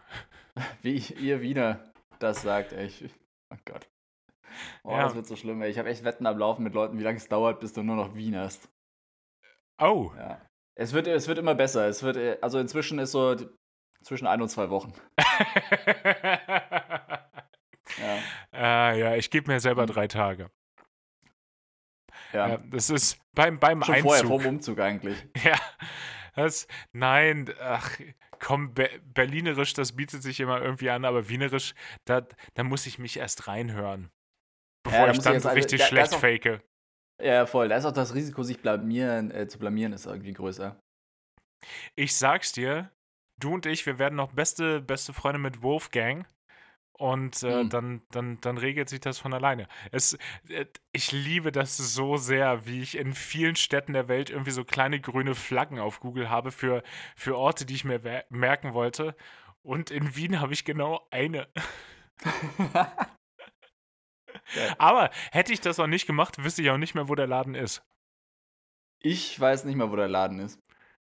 [laughs] Wie ihr Wiener das sagt. Ich, oh Gott. Oh, Ja. das wird so schlimm, ey. Ich habe echt Wetten am Laufen mit Leuten, wie lange es dauert, bis du nur noch Wien hast. Oh, Ja. Es wird, es wird immer besser. Es wird, äh, also inzwischen ist so zwischen ein und zwei Wochen. [laughs] Ja. äh, ja, ich gebe mir selber Hm. drei Tage. ja. Ja, das ist beim, beim Schon Einzug. vorher, vorm Umzug eigentlich. [laughs] Ja, das, nein, ach, komm, Be Berlinerisch, das bietet sich immer irgendwie an, aber Wienerisch, da, da muss ich mich erst reinhören. Bevor da ich dann ich jetzt also- richtig da- da schlecht ist auch- fake. Ja, voll. Da ist auch das Risiko, sich blamieren, äh, zu blamieren, ist irgendwie größer. Ich sag's dir, du und ich, wir werden noch beste, beste Freunde mit Wolfgang. Und äh, Mhm. dann, dann, dann regelt sich das von alleine. Es, äh, ich liebe das so sehr, wie ich in vielen Städten der Welt irgendwie so kleine grüne Flaggen auf Google habe für, für Orte, die ich mir merken wollte. Und in Wien habe ich genau eine. [laughs] Aber hätte ich das auch nicht gemacht, wüsste ich auch nicht mehr, wo der Laden ist. ich weiß nicht mal, wo der Laden ist.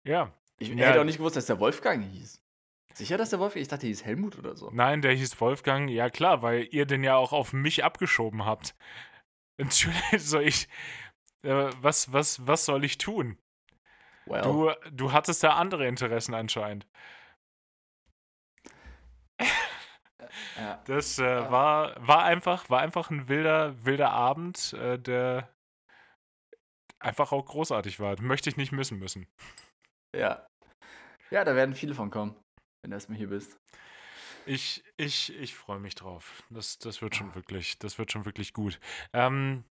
Ja. Ich Ja. hätte auch nicht gewusst, dass der Wolfgang hieß. Sicher, dass der Wolfgang? Ich dachte, der hieß Helmut oder so. Nein, der hieß Wolfgang. Ja, klar, weil ihr den ja auch auf mich abgeschoben habt. [laughs] Natürlich soll ich. Äh, was, was, was soll ich tun? Well. Du, du hattest da andere Interessen anscheinend. [laughs] ja. Das äh, war, war, einfach, war einfach ein wilder, wilder Abend, äh, der einfach auch großartig war. Möchte ich nicht missen müssen. ja. Ja, da werden viele von kommen, wenn du erstmal hier bist. Ich, ich, ich freue mich drauf. Das, das wird schon wirklich, das wird schon wirklich gut. Ähm,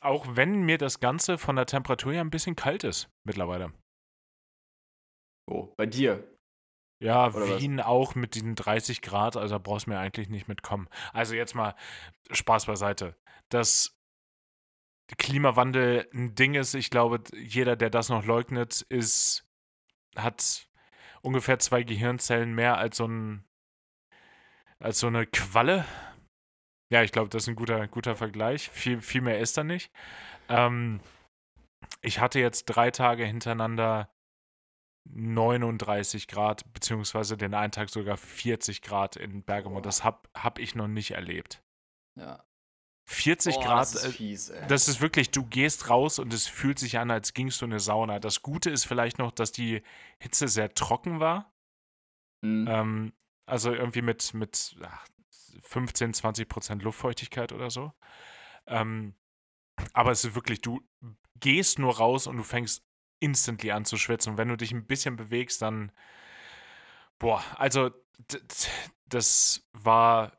auch wenn mir das Ganze von der Temperatur ja ein bisschen kalt ist mittlerweile. Oh, bei dir. Ja, Oder was? Wien auch mit diesen 30 Grad, also da brauchst du mir eigentlich nicht mitkommen. Also jetzt mal Spaß beiseite. Dass Klimawandel ein Ding ist, ich glaube, jeder, der das noch leugnet, ist, hat ungefähr zwei Gehirnzellen mehr als so ein, als so eine Qualle. Ja, ich glaube, das ist ein guter, guter Vergleich. Viel, viel mehr ist da nicht. Ähm, ich hatte jetzt drei Tage hintereinander 39 Grad, beziehungsweise den einen Tag sogar 40 Grad in Bergamo. Boah. Das habe hab ich noch nicht erlebt. Ja. 40 Boah, Grad, Das ist äh, fies, das ist wirklich, du gehst raus und es fühlt sich an, als gingst du in eine Sauna. Das Gute ist vielleicht noch, dass die Hitze sehr trocken war. Mhm. Ähm, also irgendwie mit, mit ach, 15, 20 Prozent Luftfeuchtigkeit oder so. Ähm, aber es ist wirklich, du gehst nur raus und du fängst instantly an zu schwitzen. Und wenn du dich ein bisschen bewegst, dann, boah, also das war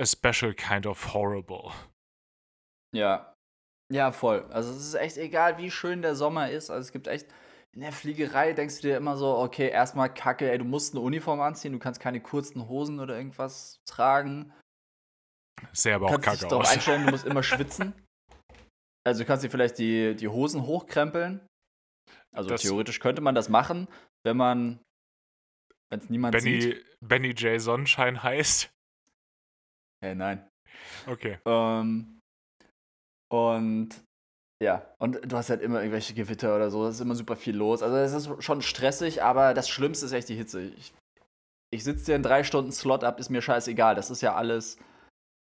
a special kind of horrible. Ja. Ja, voll. Also es ist echt egal, wie schön der Sommer ist. Also es gibt echt. In der Fliegerei denkst du dir immer so, okay, erstmal Kacke, ey, du musst eine Uniform anziehen, du kannst keine kurzen Hosen oder irgendwas tragen. Sehr aber auch kannst dich kacke darauf aus. einstellen, du musst immer [laughs] schwitzen. Also du kannst dir vielleicht die, die Hosen hochkrempeln. Also Das- theoretisch könnte man das machen, wenn man, wenn es niemand sieht. Benny, Benny J. Sonnenschein heißt. Hey, nein. Okay. Ähm, und ja, und du hast halt immer irgendwelche Gewitter oder so, es ist immer super viel los. Also es ist schon stressig, aber das Schlimmste ist echt die Hitze. Ich, ich sitze dir in drei Stunden Slot ab, ist mir scheißegal. Das ist ja alles,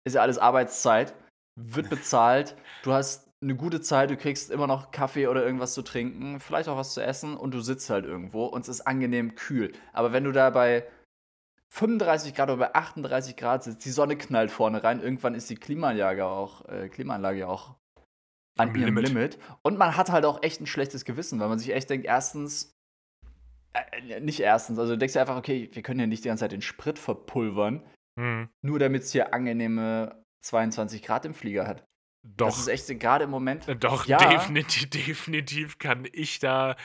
ist ja alles Arbeitszeit, wird bezahlt, du hast eine gute Zeit, du kriegst immer noch Kaffee oder irgendwas zu trinken, vielleicht auch was zu essen und du sitzt halt irgendwo und es ist angenehm kühl. Aber wenn du da bei 35 Grad oder bei 38 Grad sitzt, die Sonne knallt vorne rein, irgendwann ist die Klimaanlage auch, äh, Klimaanlage ja auch an Am ihrem Limit. Limit. Und man hat halt auch echt ein schlechtes Gewissen, weil man sich echt denkt, erstens, äh, nicht erstens, also du denkst dir einfach, okay, wir können ja nicht die ganze Zeit den Sprit verpulvern, Hm. nur damit es hier angenehme 22 Grad im Flieger hat. Doch. Das ist echt gerade im Moment. Doch, Ja. definitiv, definitiv kann ich da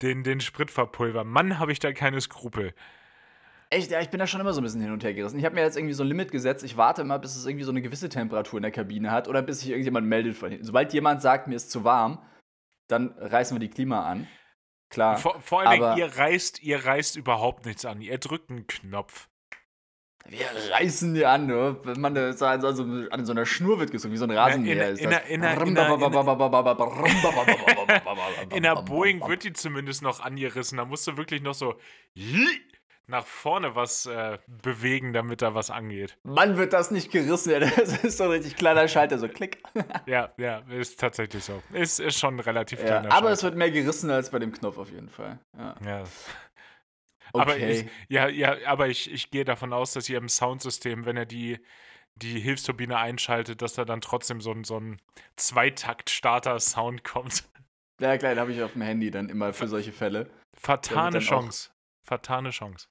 den, den Sprit verpulvern. Mann, habe ich da keine Skrupel. Echt, ja, ich bin da schon immer so ein bisschen hin und her gerissen. Ich habe mir jetzt irgendwie so ein Limit gesetzt. Ich warte immer, bis es irgendwie so eine gewisse Temperatur in der Kabine hat oder bis sich irgendjemand meldet von hinten. Sobald jemand sagt, mir ist zu warm, dann reißen wir die Klima an. Klar. Vor, vor Dingen, aber- ihr reißt, ihr reißt überhaupt nichts an. Ihr drückt einen Knopf. Wir reißen die an, ne? Wenn man so an, so, an so einer Schnur wird gezogen, wie so ein Rasenmäher in- ist [laughs] In der Boeing wird die zumindest noch angerissen. Da musst du wirklich noch so nach vorne was äh, bewegen, damit da was angeht. Mann, wird das nicht gerissen, ja. [laughs] Das ist so ein richtig kleiner Schalter, so klick. [laughs] Ja, ja, ist tatsächlich so. Ist, ist schon ein relativ Ja, kleiner aber es Schalter. wird mehr gerissen als bei dem Knopf auf jeden Fall. Ja. Ja. Okay. Aber, ich, ja, ja, aber ich, ich gehe davon aus, dass ihr im Soundsystem, wenn er die, die Hilfsturbine einschaltet, dass da dann trotzdem so ein, so ein Zweitakt-Starter-Sound kommt. ja, klar, den habe ich auf dem Handy dann immer für solche Fälle. Auch- Chance. Fatale Chance.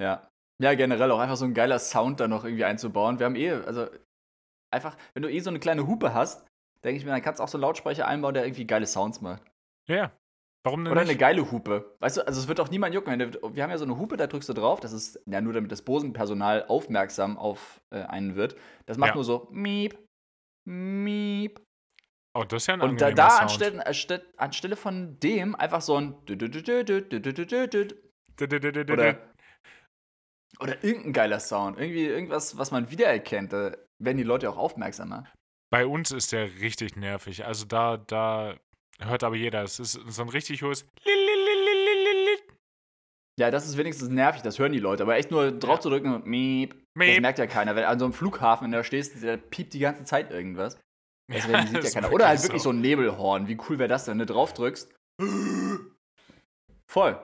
Ja. Ja, generell auch einfach so ein geiler Sound da noch irgendwie einzubauen. Wir haben eh, also einfach, wenn du eh so eine kleine Hupe hast, denke ich mir, dann kannst du auch so einen Lautsprecher einbauen, der irgendwie geile Sounds macht. Ja. Warum denn Oder nicht? eine geile Hupe. Weißt du, also es wird auch niemand jucken. Wir haben ja so eine Hupe, da drückst du drauf. Das ist ja nur, damit das Bosenpersonal aufmerksam auf äh, einen wird. Das macht ja. nur so miep, miep. Oh, das ist ja ein Und da, da anstelle, anstelle, anstelle von dem einfach so ein. Oder oder irgendein geiler Sound. Irgendwie irgendwas, was man wiedererkennt. Da werden die Leute auch aufmerksamer. Bei uns ist der richtig nervig. Also da, da hört aber jeder. Es ist so ein richtig hohes. Ja, das ist wenigstens nervig, das hören die Leute. Aber echt nur drauf zu drücken und miep, das Miep. merkt ja keiner. Wenn an so einem Flughafen, wenn du da stehst, der piept die ganze Zeit irgendwas. Das Ja, sieht [laughs] ja ist keiner. Oder halt wirklich wirklich so ein Nebelhorn. Wie cool wäre das, wenn du drauf drückst? Voll.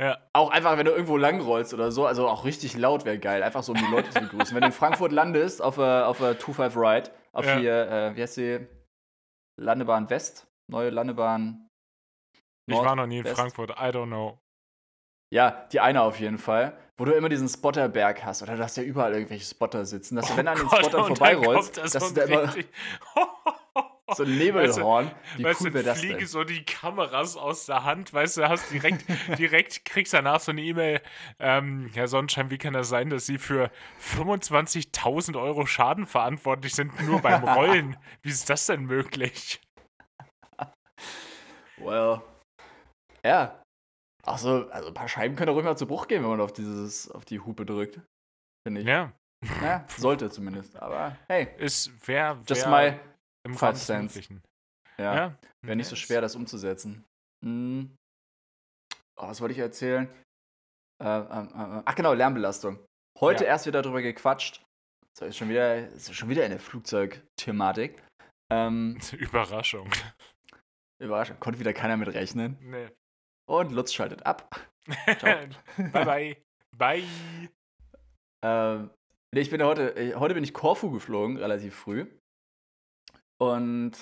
Ja. Auch einfach, wenn du irgendwo langrollst oder so, also auch richtig laut wäre geil. Einfach so, um die Leute zu begrüßen. wenn du in Frankfurt landest, auf der auf der 25 Ride, auf Ja. hier, äh, wie heißt die? Landebahn West? Neue Landebahn. Ich Nord, war noch nie in West. Frankfurt. I don't know. Ja, die eine auf jeden Fall. Wo du immer diesen Spotterberg hast. Oder du hast ja überall irgendwelche Spotter sitzen. Dass du, wenn du an den Oh Spottern vorbeirollst, kommt da dass du da immer [laughs] so ein Nebelhorn. Wie weißt cool du, wäre das fliegen denn? so die Kameras aus der Hand, weißt du, hast direkt, [laughs] direkt kriegst danach so eine E-Mail, ähm, Herr Sonnenschein, wie kann das sein, dass Sie für 25.000 Euro Schaden verantwortlich sind, nur beim [laughs] Rollen? Wie ist das denn möglich? Well. Ja. Ach so, also ein paar Scheiben können auch immer zu Bruch gehen, wenn man auf dieses, auf die Hupe drückt. Finde ich. Ja, Ja, [laughs] sollte zumindest. Aber hey, ist, wer, just wer my im Rahmen des. Möglichen. ja. Ja, Wäre nicht so schwer, das umzusetzen. Hm. Oh, was wollte ich erzählen? Äh, ähm, äh, ach genau, Lärmbelastung. Heute Ja. erst wieder darüber gequatscht. So, ist schon wieder, ist schon wieder in der Flugzeugthematik. Ähm, [laughs] Überraschung. Überraschung, konnte wieder keiner mit rechnen. Nee. Und Lutz schaltet ab. [laughs] bye, bye. Bye. Ähm, nee, ich bin heute, äh, heute bin ich Korfu geflogen, relativ früh. Und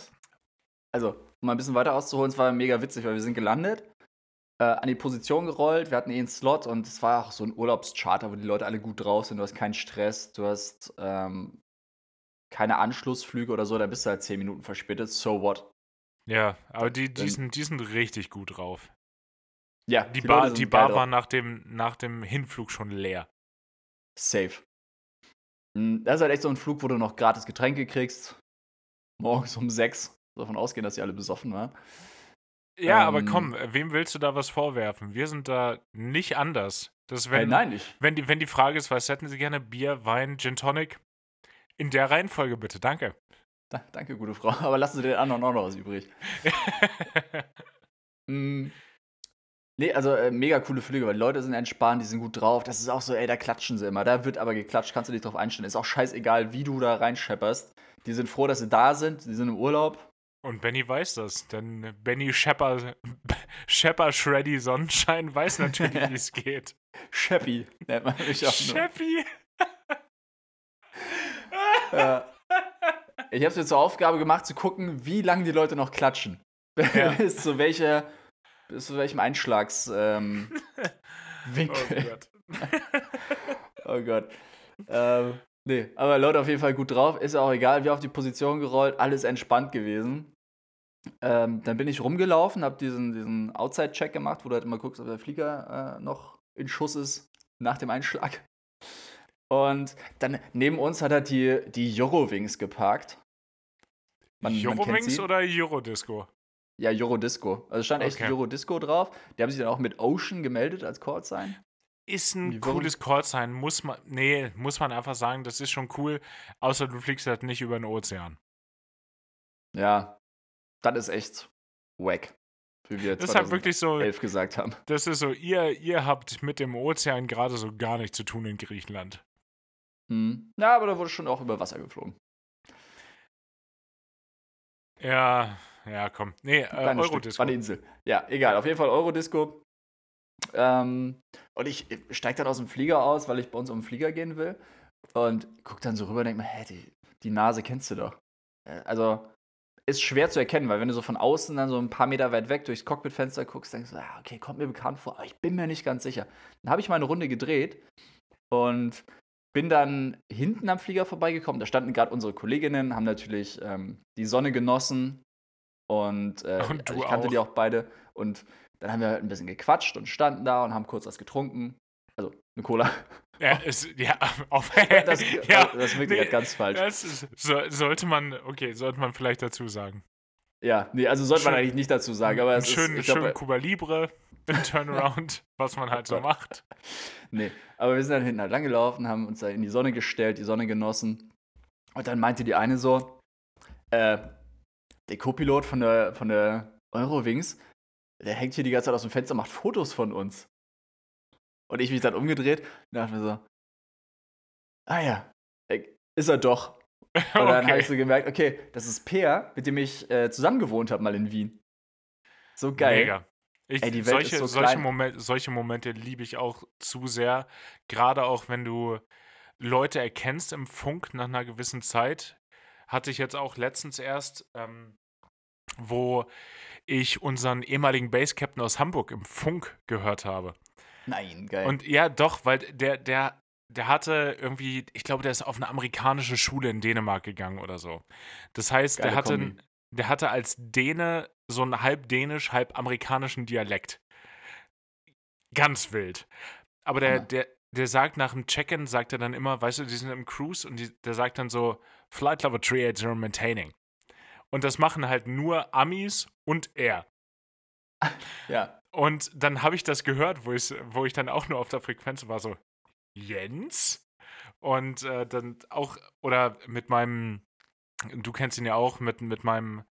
also, um mal ein bisschen weiter auszuholen, es war mega witzig, weil wir sind gelandet, äh, an die Position gerollt, wir hatten eh einen Slot und es war auch so ein Urlaubscharter, wo die Leute alle gut drauf sind, du hast keinen Stress, du hast ähm, keine Anschlussflüge oder so, da bist du halt 10 Minuten verspätet, so what. Ja, aber die, die, sind, die sind richtig gut drauf. Ja, Die, Leute Bar, die Bar war nach dem, nach dem Hinflug schon leer. Safe. Mm, Das ist halt echt so ein Flug, wo du noch gratis Getränke kriegst. Morgens um sechs. Davon ausgehen, dass sie alle besoffen waren. Ja, aber Ähm, komm, wem willst du da was vorwerfen? Wir sind da nicht anders. Das wenn, Äh, nein, nicht. wenn, die, wenn die Frage ist, was hätten Sie gerne? Bier, Wein, Gin Tonic? In der Reihenfolge bitte, danke. Da, danke, gute Frau. [laughs] Aber lassen Sie den anderen auch noch was übrig. [laughs] Mm. Nee, also äh, mega coole Flüge, weil die Leute sind entspannt, die sind gut drauf. Das ist auch so, ey, da klatschen sie immer. Da wird aber geklatscht, kannst du dich drauf einstellen. Ist auch scheißegal, wie du da reinschepperst. Die sind froh, dass sie da sind, die sind im Urlaub. Und Benny weiß das, denn Benny Shepper, Shepper [laughs] Shreddy Sonnenschein weiß natürlich, [laughs] wie es geht. Sheppy nennt man mich auch. Sheppy! [laughs] Ja. Ich habe es mir zur Aufgabe gemacht, zu gucken, wie lange die Leute noch klatschen. Ja. bis, zu welcher, bis zu welchem Einschlags ähm, Oh. Gott. Oh Gott. Ähm, nee, aber Leute auf jeden Fall gut drauf. Ist ja auch egal, wir auf die Position gerollt, alles entspannt gewesen. Ähm, dann bin ich rumgelaufen, habe diesen, diesen Outside-Check gemacht, wo du halt immer guckst, ob der Flieger äh, noch in Schuss ist nach dem Einschlag. Und dann neben uns hat er die, die Eurowings geparkt. Man, man Eurowings sie. oder Eurodisco? Ja, Eurodisco. Also stand echt Okay. Eurodisco drauf. Die haben sich dann auch mit Ocean gemeldet als Callsign. Ist ein Wie, cooles Call sein, muss man, nee, muss man einfach sagen, das ist schon cool, außer du fliegst halt nicht über den Ozean. Ja, das ist echt wack. Wie wir Das ist halt wirklich so, 2011 gesagt haben. das ist so, ihr, ihr habt mit dem Ozean gerade so gar nichts zu tun in Griechenland. Hm. Ja, aber da wurde schon auch über Wasser geflogen. Ja, ja, komm. Nee, äh, Kleines Stück, Eurodisco. War eine Insel. Ja, egal. Auf jeden Fall Eurodisco. Ähm, und ich steige dann aus dem Flieger aus, weil ich bei uns um den Flieger gehen will. Und guck dann so rüber und denke mir, hä, die, die Nase kennst du doch. Äh, Also, ist schwer zu erkennen, weil wenn du so von außen dann so ein paar Meter weit weg durchs Cockpitfenster guckst, denkst du, ah, okay, kommt mir bekannt vor, aber ich bin mir nicht ganz sicher. Dann habe ich mal eine Runde gedreht und bin dann hinten am Flieger vorbeigekommen. Da standen gerade unsere Kolleginnen, haben natürlich ähm, die Sonne genossen. Und, äh, Und du also ich kannte auch. die auch beide. Und dann haben wir halt ein bisschen gequatscht und standen da und haben kurz was getrunken. Also eine Cola. Ja, [laughs] es, ja, auf, Das, [laughs] ja, das [laughs] wirkt nee, ganz falsch. Ist, so, sollte man, okay, sollte man vielleicht dazu sagen. Ja, nee, also sollte man Schön- eigentlich nicht dazu sagen. Aber es schön, ist, schön glaube, Cuba Libre. im Turnaround, was man halt so macht. Nee, aber wir sind dann hinten halt langgelaufen, haben uns da in die Sonne gestellt, die Sonne genossen. Und dann meinte die eine so, äh, der Co-Pilot von der, von der Eurowings, der hängt hier die ganze Zeit aus dem Fenster, macht Fotos von uns. Und ich mich dann umgedreht und dachte mir so, ah ja, äh, ist er doch. [laughs] Und dann habe ich so gemerkt, okay, das ist Peer, mit dem ich äh, zusammen gewohnt habe mal in Wien. So geil. Mega. Ich, Ey, die Welt solche, ist so solche, klein. Momente, solche Momente liebe ich auch zu sehr. Gerade auch, wenn du Leute erkennst im Funk nach einer gewissen Zeit. Hatte ich jetzt auch letztens erst, ähm, wo ich unseren ehemaligen Base-Captain aus Hamburg im Funk gehört habe. Nein, geil. Und ja, doch, weil der, der, der hatte irgendwie, ich glaube, der ist auf eine amerikanische Schule in Dänemark gegangen oder so. Das heißt, der Geile hatte, Kombi. der hatte als Däne so einen halb dänisch, halb amerikanischen Dialekt. Ganz wild. Aber der, Hammer. der, der sagt nach dem Check-in, sagt er dann immer, weißt du, die sind im Cruise und die, der sagt dann so, Flight Level 380 maintaining. Und das machen halt nur Amis und er. ja, Und dann habe ich das gehört, wo ich, wo ich dann auch nur auf der Frequenz war, so, Jens? Und äh, dann auch, oder mit meinem, du kennst ihn ja auch, mit, mit meinem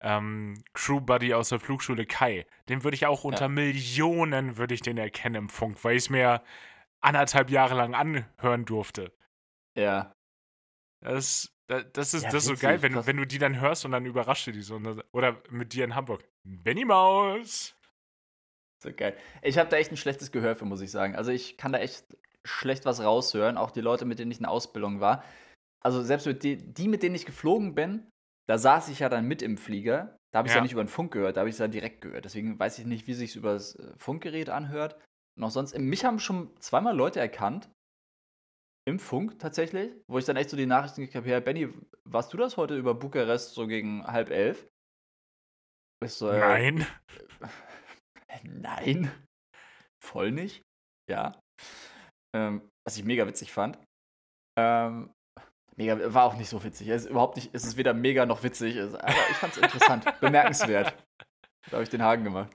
ähm, Crew-Buddy aus der Flugschule Kai. Den würde ich auch unter Millionen, würde ich den erkennen im Funk, weil ich es mir anderthalb Jahre lang anhören durfte. ja. Das, das, das ist, Ja, das ist so witzig, geil, wenn, krass. wenn du die dann hörst und dann überrascht die so. ne? Oder mit dir in Hamburg. Benny Maus. So geil. Ich habe da echt ein schlechtes Gehör für, muss ich sagen. Also ich kann da echt schlecht was raushören. Auch die Leute, mit denen ich in der Ausbildung war. Also selbst mit die, die mit denen ich geflogen bin, da saß ich ja dann mit im Flieger. Da habe ich es ja. Ja. nicht über den Funk gehört, da habe ich es ja direkt gehört. Deswegen weiß ich nicht, wie sich über das äh, Funkgerät anhört. Und auch sonst, mich haben schon zweimal Leute erkannt. Im Funk tatsächlich, wo ich dann echt so die Nachrichten gekriegt habe, ja, Benny, warst du das heute über Bukarest so gegen halb elf? So, äh, Nein. [laughs] Nein. Voll nicht. Ja. Ähm, was ich mega witzig fand. Ähm, mega, war auch nicht so witzig. Es ist überhaupt nicht, es ist weder mega noch witzig, aber ich fand es interessant, [laughs] bemerkenswert. Da habe ich den Haken gemacht.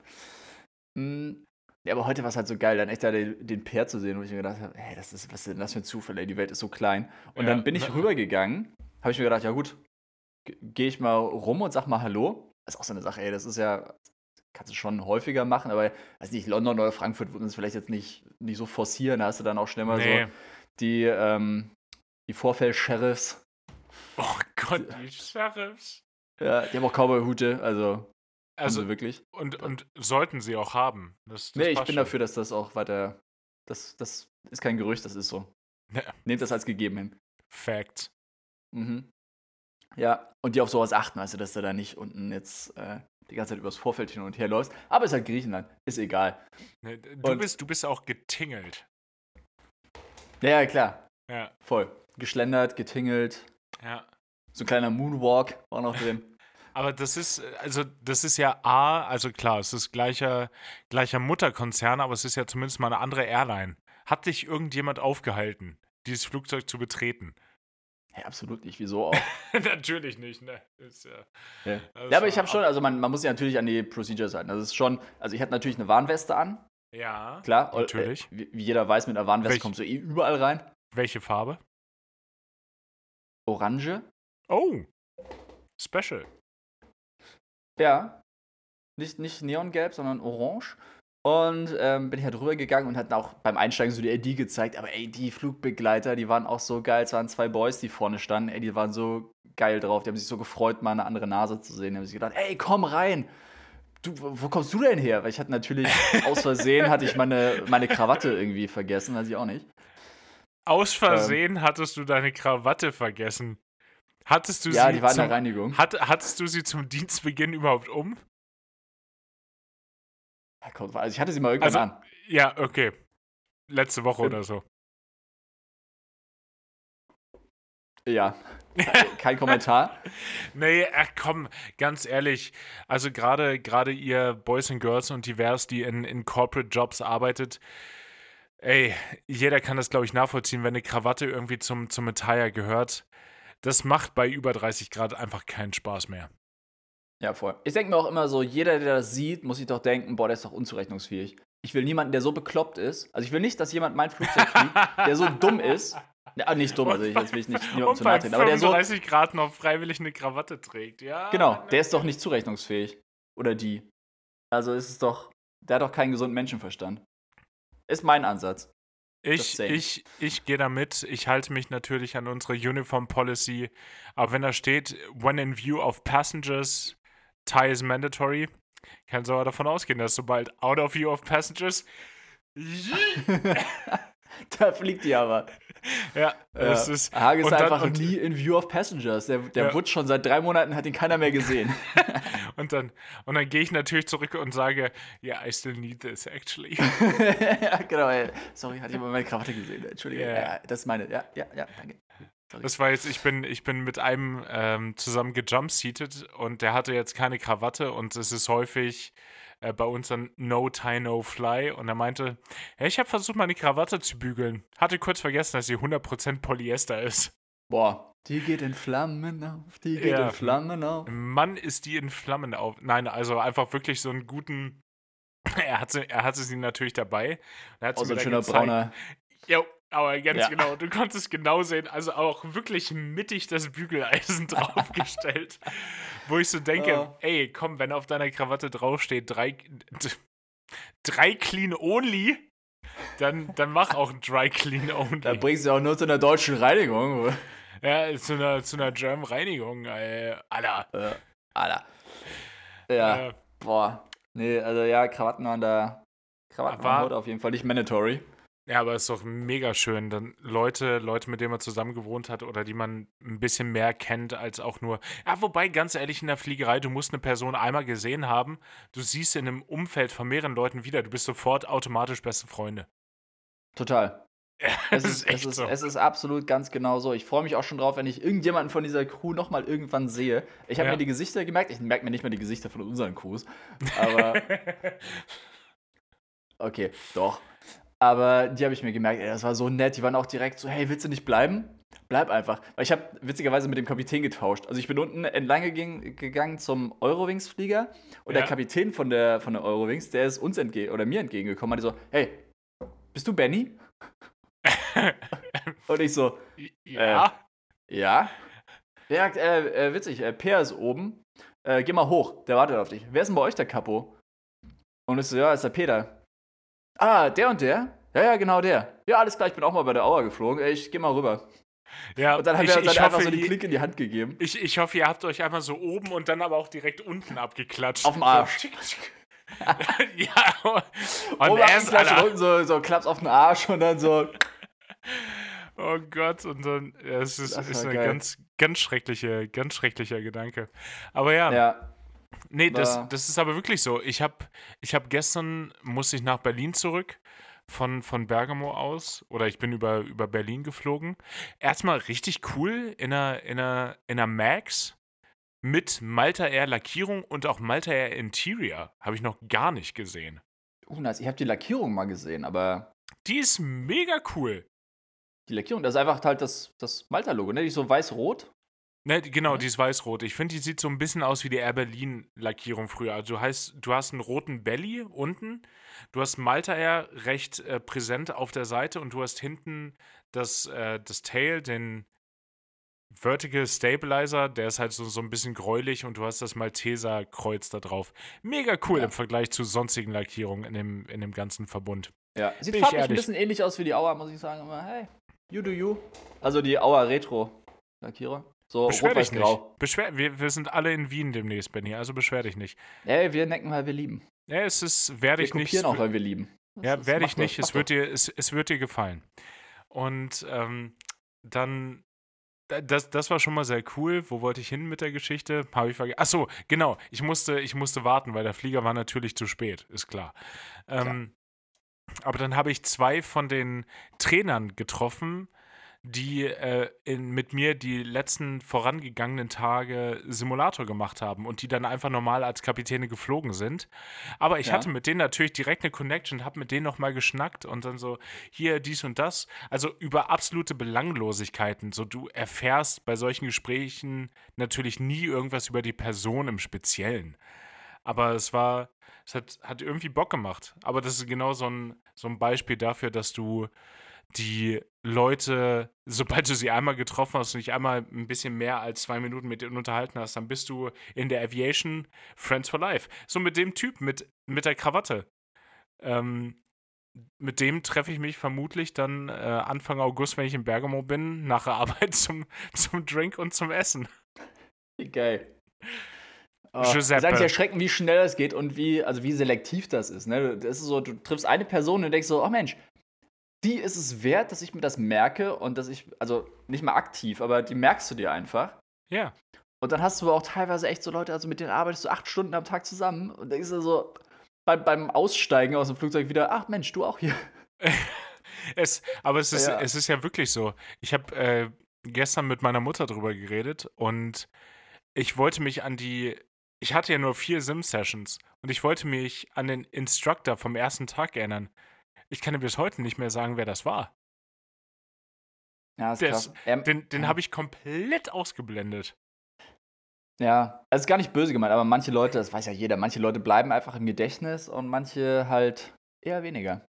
Mm, Ja, aber heute war es halt so geil, dann echt da den, den Peer zu sehen, wo ich mir gedacht habe, hey, das ist, was ist denn das für ein Zufall, ey, die Welt ist so klein. Und Ja, dann bin ich ne? rübergegangen, habe ich mir gedacht, ja gut, gehe ich mal rum und sag mal Hallo. Das ist auch so eine Sache, ey, das ist ja, kannst du schon häufiger machen, aber weiß nicht, London oder Frankfurt würden es vielleicht jetzt nicht, nicht so forcieren, da hast du dann auch schnell mal Nee. so die, ähm, die Vorfeld-Sheriffs. Oh Gott, die Sheriffs. Ja, die haben auch Cowboy-Hute, also, Also, sie wirklich. und, und sollten sie auch haben. Das, das Nee, ich bin schon. dafür, dass das auch weiter, das, das ist kein Gerücht, das ist so. Ja. Nehmt das als gegeben hin. Fact. Mhm. Ja, und die auf sowas achten, also dass du da nicht unten jetzt äh, die ganze Zeit übers Vorfeld hin und her läufst. Aber es ist halt Griechenland, ist egal. Ne, Du Und- bist, du bist auch getingelt. Ja, ja, klar, Ja, voll. Geschlendert, getingelt, ja. so ein kleiner Moonwalk war noch drin. Aber das ist, äh, also das ist ja A, also klar, es ist gleicher, gleicher Mutterkonzern, aber es ist ja zumindest mal eine andere Airline. Hat dich irgendjemand aufgehalten, dieses Flugzeug zu betreten? Ja, absolut nicht, wieso auch. [laughs] Natürlich nicht, ne? Ist ja, Ja, ja aber ich habe schon, also man, man muss sich natürlich an die Procedures halten. Das ist schon, also ich hatte natürlich eine Warnweste an, Ja. klar. Natürlich. Äh, wie, wie jeder weiß, mit einer Warnweste Welch- kommst du eh überall rein. Welche Farbe? Orange. Oh. Special. Ja. Nicht, nicht neongelb, sondern orange. Und ähm, bin ich halt rübergegangen und hatten auch beim Einsteigen so die ID gezeigt. Aber ey, die Flugbegleiter, die waren auch so geil. Es waren zwei Boys, die vorne standen. Ey, die waren so geil drauf. Die haben sich so gefreut, mal eine andere Nase zu sehen. Die haben sich gedacht, ey, komm rein. Du, wo kommst du denn her? Weil ich hatte natürlich [laughs] aus Versehen hatte ich meine, meine Krawatte irgendwie vergessen, weiß ich auch nicht. Aus Ähm. Versehen hattest du deine Krawatte vergessen. Hattest du Ja, sie die war in zum, der Reinigung. hat, hattest du sie zum Dienstbeginn überhaupt um? Also ich hatte sie mal irgendwann Also- an. Ja, okay. Letzte Woche Ähm, oder so. Ja. Kein Kommentar. [laughs] Nee, ach komm, ganz ehrlich. Also gerade gerade ihr Boys and Girls und divers, die in, in Corporate Jobs arbeitet, ey, jeder kann das, glaube ich, nachvollziehen, wenn eine Krawatte irgendwie zum, zum Attire gehört. Das macht bei über 30 Grad einfach keinen Spaß mehr. Ja, voll. Ich denke mir auch immer so, jeder, der das sieht, muss sich doch denken, boah, der ist doch unzurechnungsfähig. Ich will niemanden, der so bekloppt ist. Also ich will nicht, dass jemand mein Flugzeug fliegt, der so dumm [laughs] ist. Ja, nicht dumm, also ich, jetzt will ich nicht niemandem zu nahe treten, aber der so, 35 Grad noch freiwillig eine Krawatte trägt, ja. genau, der ist doch nicht zurechnungsfähig. Oder die. Also ist es doch, der hat doch keinen gesunden Menschenverstand. Ist mein Ansatz. Ich, ich, ich gehe damit. Ich halte mich natürlich an unsere Uniform Policy. Aber wenn da steht, when in view of passengers, tie is mandatory, kannst du aber davon ausgehen, dass sobald out of view of passengers, [laughs] da fliegt die aber. ja, es Ja. ist. Hage ist dann- einfach und- nie in view of passengers. Der, der Ja. wurde schon seit drei Monaten, hat ihn keiner mehr gesehen. [laughs] Und dann, und dann gehe ich natürlich zurück und sage, yeah, I still need this actually. [laughs] ja, genau. Ey. Sorry, hat jemand meine Krawatte gesehen? Entschuldige. Ja. Ja, das ist meine. Ja, ja, ja, danke. Sorry. Das war jetzt, ich bin, ich bin mit einem ähm, zusammen gejumpseated und der hatte jetzt keine Krawatte und es ist häufig äh, bei uns dann No Tie, No Fly und er meinte, ja, ich habe versucht, meine Krawatte zu bügeln. Hatte kurz vergessen, dass sie 100% Polyester ist. Boah. Die geht in Flammen auf, die geht Ja. in Flammen auf. Mann, ist die in Flammen auf. Nein, also einfach wirklich so einen guten. [laughs] Er hatte, er hatte sie natürlich dabei. Er hat Oh, sie so ein schöner gezeigt. brauner. Jo, aber ganz Ja. genau. Du konntest genau sehen, also auch wirklich mittig das Bügeleisen [laughs] draufgestellt. wo ich so denke, Ja. ey, komm, wenn auf deiner Krawatte draufsteht, drei, [laughs] drei Clean Only, dann, dann mach auch ein Dry Clean Only. bringst du auch nur zu einer deutschen Reinigung. Ja, zu einer, zu einer German Reinigung, ey. Alter. Äh, Alter. Ja, Äh, boah. Nee, also ja, Krawatten waren da. Krawatten waren heute auf jeden Fall nicht mandatory. Ja, aber es ist doch mega schön, dann Leute, Leute, mit denen man zusammen gewohnt hat oder die man ein bisschen mehr kennt als auch nur. Ja, wobei, ganz ehrlich, in der Fliegerei, du musst eine Person einmal gesehen haben, du siehst sie in einem Umfeld von mehreren Leuten wieder, du bist sofort automatisch beste Freunde. Total. [laughs] Ja, Es ist, echt es, ist, so. es ist absolut ganz genau so. Ich freue mich auch schon drauf, wenn ich irgendjemanden von dieser Crew nochmal irgendwann sehe. Ich habe Ja. mir die Gesichter gemerkt. Ich merke mir nicht mal die Gesichter von unseren Crews. Aber [laughs] okay, doch. Aber die habe ich mir gemerkt, ey, das war so nett. Die waren auch direkt so, hey, willst du nicht bleiben? Bleib einfach. Weil ich habe witzigerweise mit dem Kapitän getauscht. Also ich bin unten entlang gegangen, gegangen zum Eurowings-Flieger und Ja. der Kapitän von der, von der Eurowings, der ist uns entgegen oder mir entgegengekommen, meinte so, hey, bist du Benny? [laughs] und ich so, ja. ja. Ja, äh, äh, witzig, äh, Peer ist oben. Äh, geh mal hoch, der wartet auf dich. Wer ist denn bei euch der Kapo? Und ich so, ja, ist der Peter. Ah, der und der? Ja, ja, genau der. Ja, alles klar, ich bin auch mal bei der Auer geflogen. Ey, ich geh mal rüber. ja. Und dann hat ich, er uns halt einfach hoffe, so die ihr- Klinke in die Hand gegeben. ich, ich hoffe, ihr habt euch einmal so oben und dann aber auch direkt unten abgeklatscht. Auf dem Arsch. [laughs] Ja, und Oben er Alter. unten so, so Klaps auf den Arsch und dann so. Oh Gott, und dann, ja, es ist, ist ein ganz, ganz schreckliche, ganz schrecklicher Gedanke. Aber ja, Ja, nee, das, das ist aber wirklich so. Ich habe ich hab gestern, musste ich nach Berlin zurück von, von Bergamo aus, oder ich bin über, über Berlin geflogen. Erstmal richtig cool in einer, in einer, in einer Max mit Malta Air Lackierung und auch Malta Air Interior. Habe ich noch gar nicht gesehen. uh, nice. Ich habe die Lackierung mal gesehen, aber Die ist mega cool. die Lackierung, das ist einfach halt das, das Malta-Logo, ne? Die ist so weiß-rot. Ne, genau, die ist weiß-rot. Ich finde, die sieht so ein bisschen aus wie die Air Berlin-Lackierung früher. Also du, heißt, du hast einen roten Belly unten, du hast Malta Air recht äh, präsent auf der Seite und du hast hinten das, äh, das Tail, den Vertical Stabilizer, der ist halt so, so ein bisschen gräulich und du hast das Malteser-Kreuz da drauf. Mega cool Ja. im Vergleich zu sonstigen Lackierungen in dem, in dem ganzen Verbund. Ja, sieht Bin farblich ein bisschen ähnlich aus wie die Auer, muss ich sagen. Aber hey, you do you. Also die Auer Retro-Lackierer. So Beschwer dich nicht. Beschwer, wir, wir sind alle in Wien demnächst, Benny, also beschwer dich nicht. Ey, wir necken, weil wir lieben. Ja, es ist, werde Wir ich nicht. kopieren auch, weil wir lieben. Das Ja, werde ich nicht. Es wird, dir, es, es wird dir gefallen. Und ähm, dann, da- das, das war schon mal sehr cool. Wo wollte ich hin mit der Geschichte? Habe ich vergessen. Achso, genau. Ich musste, ich musste warten, weil der Flieger war natürlich zu spät, ist klar. Ähm, aber dann habe ich zwei von den Trainern getroffen, die äh, in, mit mir die letzten vorangegangenen Tage Simulator gemacht haben und die dann einfach normal als Kapitäne geflogen sind. Aber ich Ja. hatte mit denen natürlich direkt eine Connection, habe mit denen nochmal geschnackt und dann so, hier, dies und das. Also über absolute Belanglosigkeiten. So, du erfährst bei solchen Gesprächen natürlich nie irgendwas über die Person im Speziellen. Aber es war, es hat, hat irgendwie Bock gemacht. Aber das ist genau so ein, so ein Beispiel dafür, dass du die Leute, sobald du sie einmal getroffen hast und dich einmal ein bisschen mehr als zwei Minuten mit denen unterhalten hast, dann bist du in der Aviation Friends for Life. So mit dem Typ, mit, mit der Krawatte. Ähm, mit dem treffe ich mich vermutlich dann äh, Anfang August, wenn ich in Bergamo bin, nach der [laughs] Arbeit zum, zum Drink und zum Essen. Wie geil. Oh, [laughs] Giuseppe. ist eigentlich erschreckend, wie schnell das geht und wie, also wie selektiv das ist. Ne? Das ist so, du triffst eine Person und denkst so, oh Mensch, die ist es wert, dass ich mir das merke und dass ich, also nicht mal aktiv, aber die merkst du dir einfach. Ja. Und dann hast du auch teilweise echt so Leute, also mit denen arbeitest du acht Stunden am Tag zusammen und denkst du so beim, beim Aussteigen aus dem Flugzeug wieder, ach Mensch, du auch hier. [laughs] Es, aber es ist, Ja. es ist ja wirklich so. Ich habe äh, gestern mit meiner Mutter drüber geredet und ich wollte mich an die. Ich hatte ja nur vier Sim-Sessions und ich wollte mich an den Instructor vom ersten Tag erinnern. Ich kann dir bis heute nicht mehr sagen, wer das war. Ja, ist ist- Ähm, Den, den habe ich komplett ausgeblendet. Ja, also ist gar nicht böse gemeint, aber manche Leute, das weiß ja jeder, manche Leute bleiben einfach im Gedächtnis und manche halt eher weniger.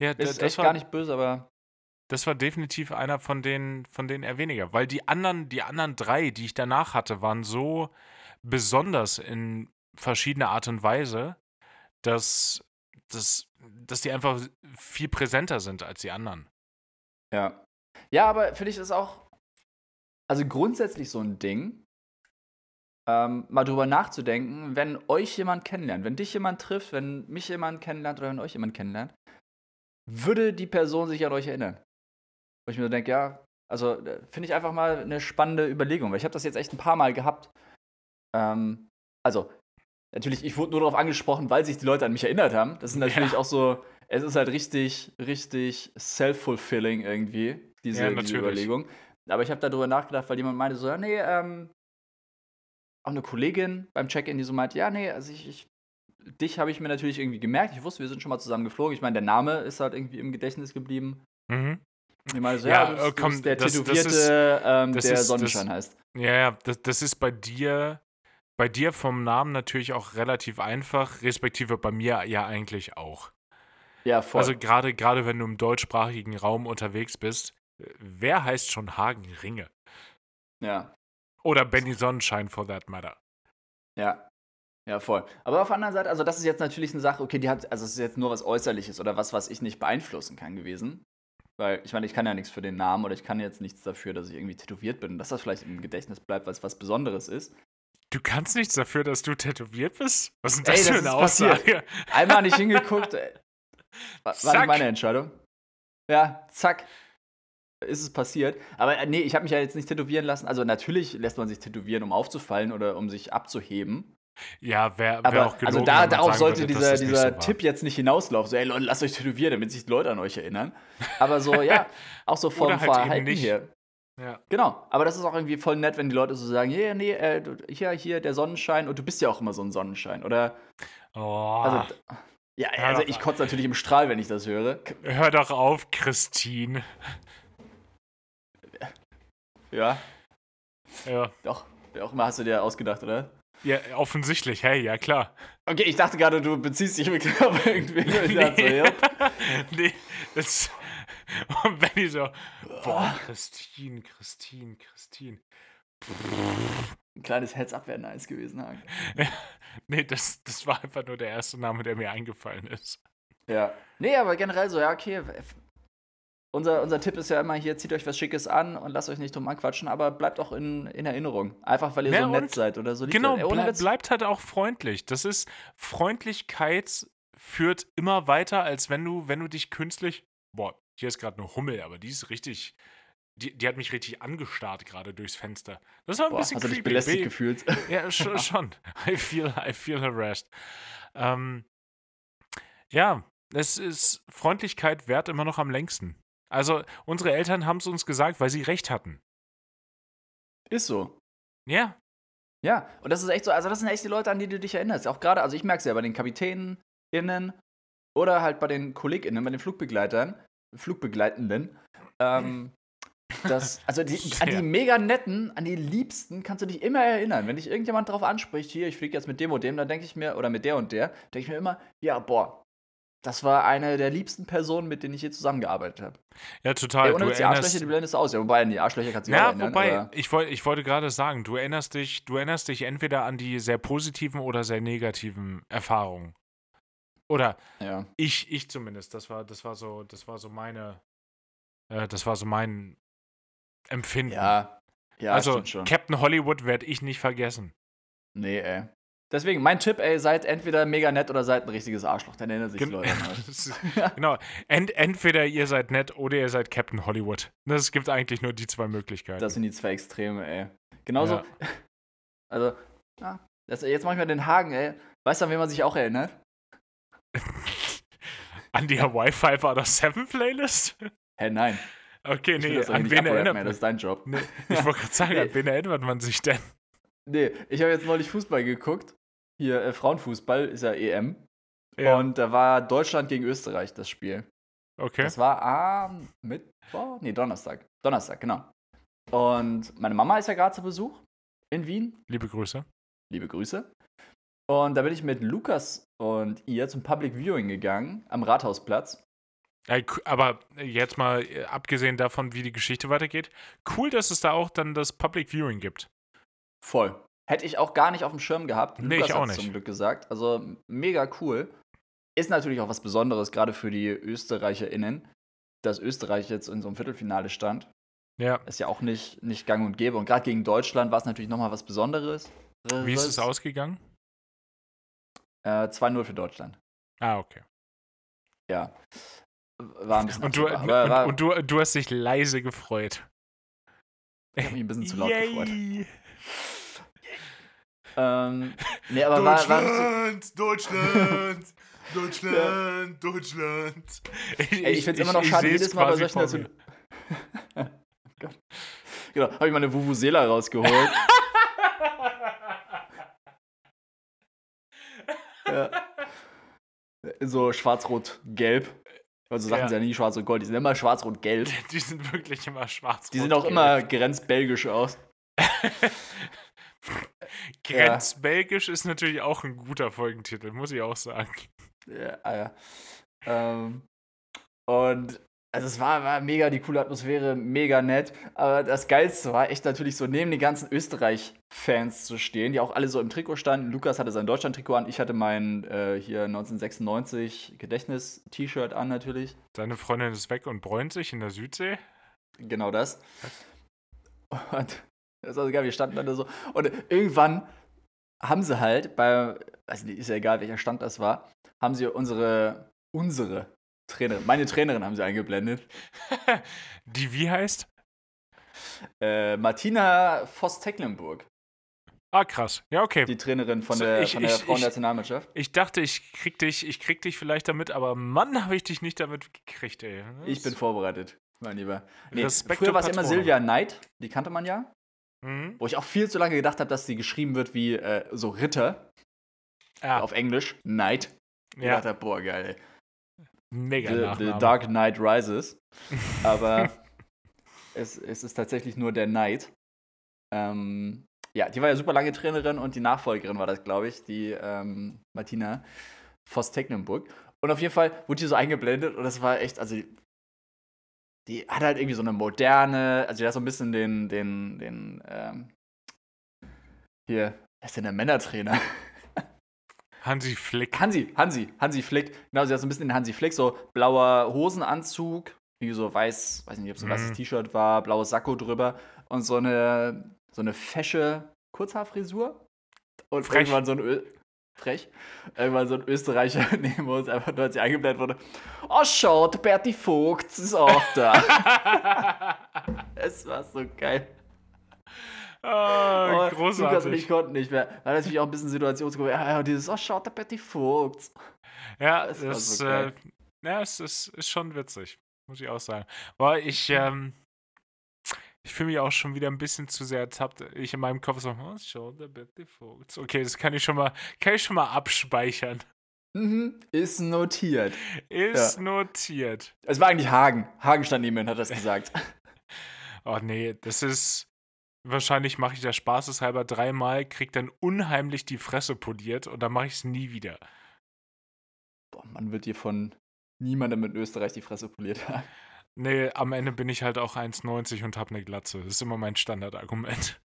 Ja, d- Ist das echt war, gar nicht böse, aber das war definitiv einer von denen, von denen eher weniger. Weil die anderen, die anderen drei, die ich danach hatte, waren so besonders in verschiedener Art und Weise, dass, dass, dass die einfach viel präsenter sind als die anderen. ja. Ja, aber finde ich das auch, also grundsätzlich so ein Ding, ähm, mal drüber nachzudenken, wenn euch jemand kennenlernt, wenn dich jemand trifft, wenn mich jemand kennenlernt oder wenn euch jemand kennenlernt, würde die Person sich an euch erinnern? Wo ich mir so denke, ja, also äh, finde ich einfach mal eine spannende Überlegung, weil ich habe das jetzt echt ein paar Mal gehabt. Ähm, also, natürlich, ich wurde nur darauf angesprochen, weil sich die Leute an mich erinnert haben. Das ist natürlich Ja. auch so, es ist halt richtig, richtig self-fulfilling irgendwie, diese, Ja, diese. Überlegung. Aber ich habe darüber nachgedacht, weil jemand meinte so, ja, nee, ähm, auch eine Kollegin beim Check-in, die so meint, ja, nee, also ich, ich dich habe ich mir natürlich irgendwie gemerkt. Ich wusste, wir sind schon mal zusammen geflogen. Ich meine, der Name ist halt irgendwie im Gedächtnis geblieben. Mhm. Ich meine so, Ja, ja, du bist, äh, du komm, bist der das- das Tätowierte, ist- ähm, das der ist- das- Sonnenschein heißt. Ja, ja, das, das ist bei dir, bei dir vom Namen natürlich auch relativ einfach, respektive bei mir ja eigentlich auch. Ja, voll. Also gerade gerade wenn du im deutschsprachigen Raum unterwegs bist, äh, wer heißt schon Hagen Ringe? ja, Oder Benny Sonnenschein for that matter. ja. Ja, voll. Aber auf der anderen Seite, also das ist jetzt natürlich eine Sache, okay, die hat, also es ist jetzt nur was Äußerliches oder was, was ich nicht beeinflussen kann gewesen. Weil, ich meine, ich kann ja nichts für den Namen oder ich kann jetzt nichts dafür, dass ich irgendwie tätowiert bin und dass das vielleicht im Gedächtnis bleibt, weil es was Besonderes ist. Du kannst nichts dafür, dass du tätowiert bist? Was ist denn Ey, das das für eine ist passiert. Aussage? Einmal nicht hingeguckt, ey. [laughs] War, Zack. nicht meine Entscheidung. Ja, zack. Ist es passiert. Aber äh, nee, ich habe mich ja jetzt nicht tätowieren lassen. Also natürlich lässt man sich tätowieren, um aufzufallen oder um sich abzuheben. Ja, wäre wär auch gelogen, also da, darauf sollte würde, dieser, dieser so. Tipp jetzt nicht hinauslaufen. So, ey Leute, lasst euch tätowieren, damit sich die Leute an euch erinnern. Aber so, ja, [laughs] auch so vom halt Verhalten hier. Ja. Genau, aber das ist auch irgendwie voll nett, wenn die Leute so sagen, ja, nee, äh, hier, hier, der Sonnenschein und du bist ja auch immer so ein Sonnenschein. Oder, Oh, also, ja, hör also ich kotze natürlich im Strahl, wenn ich das höre. hör doch auf, Christine. Ja, Ja. doch, wer auch immer hast du dir ausgedacht, oder? ja, offensichtlich, hey, ja klar. Okay, ich dachte gerade, du beziehst dich wirklich auf [laughs] irgendwen. Ich dachte so, [laughs] ja. nee, das. Und Benny so, boah, Christine, Christine, Christine. Ein kleines Heads-up wäre nice gewesen, Hagen. [laughs] Nee, das, das war einfach nur der erste Name, der mir eingefallen ist. Ja. Nee, aber generell so, ja, okay. Unser, unser Tipp ist ja immer hier, zieht euch was Schickes an und lasst euch nicht dumm anquatschen, aber bleibt auch in, in Erinnerung. Einfach, weil ihr Ja, so nett seid oder so. Genau, seid. Ey, Witz. bleibt halt auch freundlich. Das ist, Freundlichkeit führt immer weiter, als wenn du, wenn du dich künstlich, boah, hier ist gerade eine Hummel, aber die ist richtig, die, die hat mich richtig angestarrt gerade durchs Fenster. Das war ein Boah, bisschen hast du dich creepy. belästigt Be- gefühlt? [laughs] Ja, schon. [laughs] schon. I feel, I feel harassed. Ähm, ja, es ist Freundlichkeit wert immer noch am längsten. Also, unsere Eltern haben es uns gesagt, weil sie recht hatten. Ist so. Ja. Ja, und das ist echt so, also das sind echt die Leute, an die du dich erinnerst. Auch gerade, also ich merke es ja bei den KapitänInnen oder halt bei den KollegInnen, bei den Flugbegleitern, Flugbegleitenden, ähm, das, also die, [laughs] an die mega netten, an die liebsten kannst du dich immer erinnern. Wenn dich irgendjemand darauf anspricht, hier, ich fliege jetzt mit dem und dem, dann denke ich mir, oder mit der und der, denke ich mir immer, ja, boah, das war eine der liebsten Personen, mit denen ich je zusammengearbeitet habe. Ja, total. Ey, ohne du die Arschlöcher, die blendest du aus. Ja, wobei, an die Arschlöcher kannst du ja, erinnern. wobei, ich, wollt, ich wollte gerade sagen, du erinnerst dich, du erinnerst dich entweder an die sehr positiven oder sehr negativen Erfahrungen. Oder ja. ich, ich zumindest. Das war, das war so, das war so meine, äh, das war so mein Empfinden. Ja, ja, also. Captain Hollywood werde ich nicht vergessen. Nee, ey. Deswegen, mein Tipp, ey, seid entweder mega nett oder seid ein richtiges Arschloch. Dann erinnern sich Gen- Leute ist- [laughs] genau. Ent, entweder ihr seid nett oder ihr seid Captain Hollywood. Es gibt eigentlich nur die zwei Möglichkeiten. Das sind die zwei Extreme, ey. Genauso, Ja. [laughs] also, ja, das, jetzt mach ich mal den Haken, ey. Weißt du, an wen man sich auch erinnert? [laughs] An die Hawaii 5 out of 7 Playlist? Hä, nein. Okay, Ich nee, an wen erinnert man Das ist dein Job. nee, Ich wollte gerade sagen, Nee. [laughs] an wen erinnert man sich denn? Nee, ich habe jetzt neulich Fußball geguckt. Hier, äh, Frauenfußball ist ja EM. Ja, Und da war Deutschland gegen Österreich das Spiel. okay. Das war am Mittwoch? Nee, Donnerstag. Donnerstag, genau. Und meine Mama ist ja gerade zu Besuch in Wien. Liebe Grüße. Liebe Grüße. Und da bin ich mit Lukas und ihr zum Public Viewing gegangen am Rathausplatz. Aber jetzt mal, äh, abgesehen davon, wie die Geschichte weitergeht, cool, dass es da auch dann das Public Viewing gibt. Voll. Hätte ich auch gar nicht auf dem Schirm gehabt. Nee, Lukas ich auch nicht. zum Glück gesagt. Also mega cool. Ist natürlich auch was Besonderes, gerade für die ÖsterreicherInnen, dass Österreich jetzt in so einem Viertelfinale stand. Ja. Ist ja auch nicht, nicht gang und gäbe. Und gerade gegen Deutschland war es natürlich nochmal was Besonderes. Wie ist es ausgegangen? Äh, 2-0 für Deutschland. Ah, okay. Ja. War ein bisschen Und du, absehbar, aber war, und, und du, du hast dich leise gefreut. ich habe mich ein bisschen zu laut gefreut. Yay. Ähm, nee, aber war, war richtig, Deutschland, Deutschland, [laughs] Deutschland. Ich, Ey, ich finde es immer noch schade, jedes Mal bei solchen vor Nation [laughs] Gott. Genau, habe ich meine Vuvuzela rausgeholt. [laughs] ja. So schwarz-rot-gelb. Also Sachen Ja. sind ja nie schwarz-rot-gold, die sind immer schwarz-rot-gelb. [laughs] Die sind wirklich immer schwarz. Die sehen auch immer grenzbelgisch aus. [laughs] Grenzbelgisch ist natürlich auch ein guter Folgentitel, muss ich auch sagen. Ja, ah ja. Ähm, und also es war, war mega die coole Atmosphäre, mega nett. Aber das Geilste war echt natürlich so neben den ganzen Österreich-Fans zu stehen, die auch alle so im Trikot standen. Lukas hatte sein Deutschland-Trikot an, ich hatte mein äh, hier 1996 Gedächtnis-T-Shirt an natürlich. Deine Freundin ist weg und bräunt sich in der Südsee. Genau das. Und [laughs] das war so geil, wir standen da so. Und irgendwann haben sie halt bei, also ist ja egal, welcher Stand das war, haben sie unsere, unsere Trainerin, meine Trainerin haben sie eingeblendet. [laughs] Die wie heißt? Äh, Martina Voss-Tecklenburg, Ah, krass. Ja, okay. die Trainerin von So, der, ich- von der ich- ich- Frauennationalmannschaft. Ich dachte, ich krieg dich, ich krieg dich vielleicht damit, aber Mann, habe ich dich nicht damit gekriegt, ey. Das- Ich bin vorbereitet, mein Lieber. Nee, Respekt früher war es immer. Silvia Knight, die kannte man ja. Mhm. Wo ich auch viel zu lange gedacht habe, dass sie geschrieben wird wie äh, so Ritter Ja, auf Englisch, Knight. Ich ja, dachte, boah, geil, ey. Mega The, the. Dark Knight Rises. [laughs] Aber es, es ist tatsächlich nur der Knight. Ähm, ja, die war ja super lange Trainerin und die Nachfolgerin war das, glaube ich, die ähm, Martina Voss-Tecklenburg. Und auf jeden Fall wurde die so eingeblendet und das war echt, also die, die hat halt irgendwie so eine moderne, also die hat so ein bisschen den, den, den, ähm, hier, wer ist denn der Männertrainer? Hansi Flick. Hansi, Hansi, Hansi Flick. Genau, sie hat so ein bisschen den Hansi Flick, so blauer Hosenanzug, wie so weiß, weiß nicht, ob es ein Mhm. weißes T-Shirt war, blaues Sakko drüber und so eine, so eine fesche Kurzhaarfrisur. Und Frech. irgendwann so ein Ö Frech. Irgendwann so ein Österreicher [laughs] neben uns, einfach nur als sie eingeblendet wurde. Oh, schau, der Berti Vogt ist auch da. [laughs] es war so geil. [laughs] Ah, Oh, Lukas und großartig. ich konnten nicht mehr. War natürlich auch ein bisschen situationsgemäß. Ja, dieses, oh, schaut, der Berti Vogt. Ja, Das das, so äh, ja, es ist, ist schon witzig. Muss ich auch sagen. Boah, ich, ähm, ich fühle mich auch schon wieder ein bisschen zu sehr ertappt. Ich in meinem Kopf so, oh, Shoulder Betty Folds. Okay, das kann ich schon mal, kann ich schon mal abspeichern. Mhm, ist notiert. Ist ja. notiert. Es war eigentlich Hagen. Hagen stand neben mir und hat das gesagt. [laughs] oh nee, das ist. Wahrscheinlich mache ich das spaßeshalber dreimal, krieg dann unheimlich die Fresse poliert und dann mache ich es nie wieder. Boah, man wird dir von niemandem in Österreich die Fresse poliert haben. Nee, am Ende bin ich halt auch 1,90 und habe eine Glatze. Das ist immer mein Standardargument.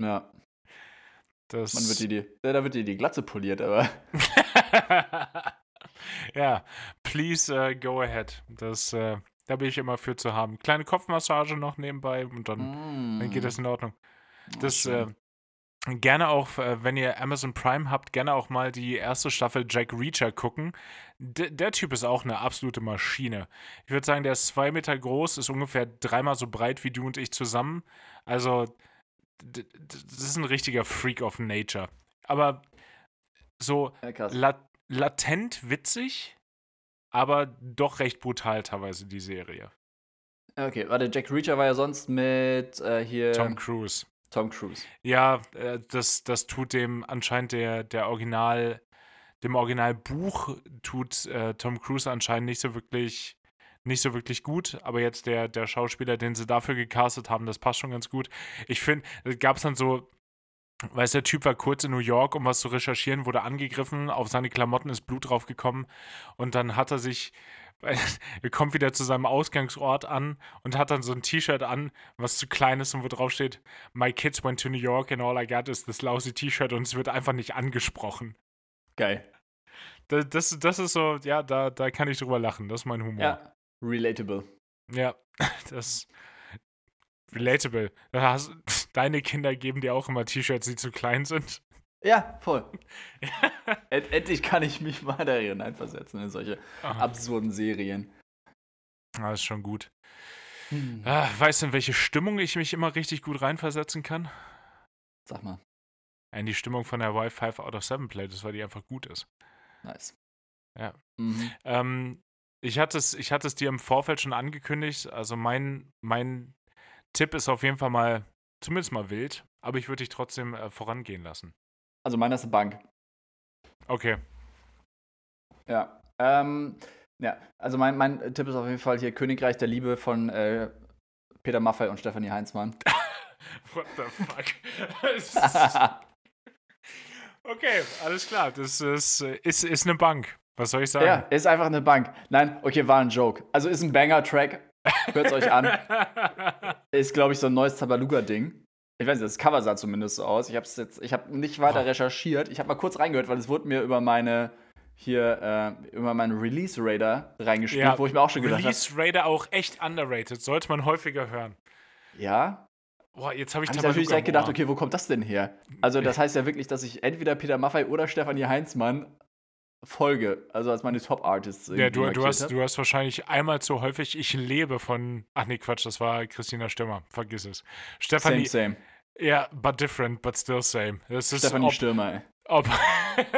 Ja. Das Man wird dir die, da wird dir die Glatze poliert, aber. [laughs] ja, please uh, go ahead. Das, uh, da bin ich immer für zu haben. Kleine Kopfmassage noch nebenbei und dann, mm. dann geht das in Ordnung. Das, äh, gerne auch, äh, wenn ihr Amazon Prime habt, gerne auch mal die erste Staffel Jack Reacher gucken. D der Typ ist auch eine absolute Maschine. Ich würde sagen, der ist zwei Meter groß, ist ungefähr dreimal so breit wie du und ich zusammen. Also, das ist ein richtiger Freak of Nature. Aber so ja, lat latent witzig, aber doch recht brutal teilweise die Serie. Okay, warte, Jack Reacher war ja sonst mit äh, hier. Tom Cruise. Tom Cruise. Ja, äh, das, das tut dem anscheinend der, der Original, dem Originalbuch tut äh, Tom Cruise anscheinend nicht so wirklich nicht so wirklich gut, aber jetzt der, der Schauspieler, den sie dafür gecastet haben, das passt schon ganz gut. Ich finde, gab es dann so, weiß der Typ war kurz in New York, um was zu recherchieren, wurde angegriffen, auf seine Klamotten ist Blut draufgekommen und dann hat er sich [laughs] er kommt wieder zu seinem Ausgangsort an und hat dann so ein T-Shirt an, was zu klein ist und wo drauf steht, My kids went to New York and all I got is this lousy T-Shirt und es wird einfach nicht angesprochen. Geil. Das, das, das ist so, ja, da, da kann ich drüber lachen. Das ist mein Humor. Ja, relatable. Ja, [laughs] das relatable. Hast, [laughs] deine Kinder geben dir auch immer T-Shirts, die zu klein sind. Ja, voll. [laughs] End endlich kann ich mich mal darin einversetzen in solche Aha. absurden Serien. Das ah, ist schon gut. Hm. Ah, weißt du, in welche Stimmung ich mich immer richtig gut reinversetzen kann? Sag mal. In die Stimmung von der Y5 out of 7 Playlist, weil die einfach gut ist. Nice. Ja. Mhm. Ähm, ich, hatte es, ich hatte es dir im Vorfeld schon angekündigt. Also mein, mein Tipp ist auf jeden Fall mal, zumindest mal wild, aber ich würde dich trotzdem äh, vorangehen lassen. Also meiner ist eine Bank. Okay. Ja. Ähm, ja, also mein, mein Tipp ist auf jeden Fall hier Königreich der Liebe von äh, Peter Maffay und Stefanie Heinzmann. [laughs] [laughs] What the fuck? [laughs] okay, alles klar. Das ist, ist, ist eine Bank. Was soll ich sagen? Ja, ist einfach eine Bank. Nein, okay, war ein Joke. Also ist ein Banger-Track. Hört's euch an. [laughs] ist, glaube ich, so ein neues Tabaluga-Ding. Ich weiß nicht, das Cover sah zumindest so aus. Ich habe jetzt, ich habe nicht weiter oh. recherchiert. Ich habe mal kurz reingehört, weil es wurde mir über meine hier äh, über meinen Release Radar reingespielt, ja, wo ich mir auch schon gedacht habe. Release Radar auch echt underrated, sollte man häufiger hören. Ja. Boah, jetzt habe ich hab natürlich direkt gedacht, okay, wo kommt das denn her? Also das heißt ja wirklich, dass ich entweder Peter Maffay oder Stefanie Heinzmann folge, also als meine Top Artists. Ja, du, du hast, du hast wahrscheinlich einmal zu häufig Ich lebe von, ach nee, Quatsch, das war Christina Stürmer, vergiss es. Stefanie, same, same. Ja, but different, but still same. Das ist, Stefanie ob, Stürmer, ey. Ob,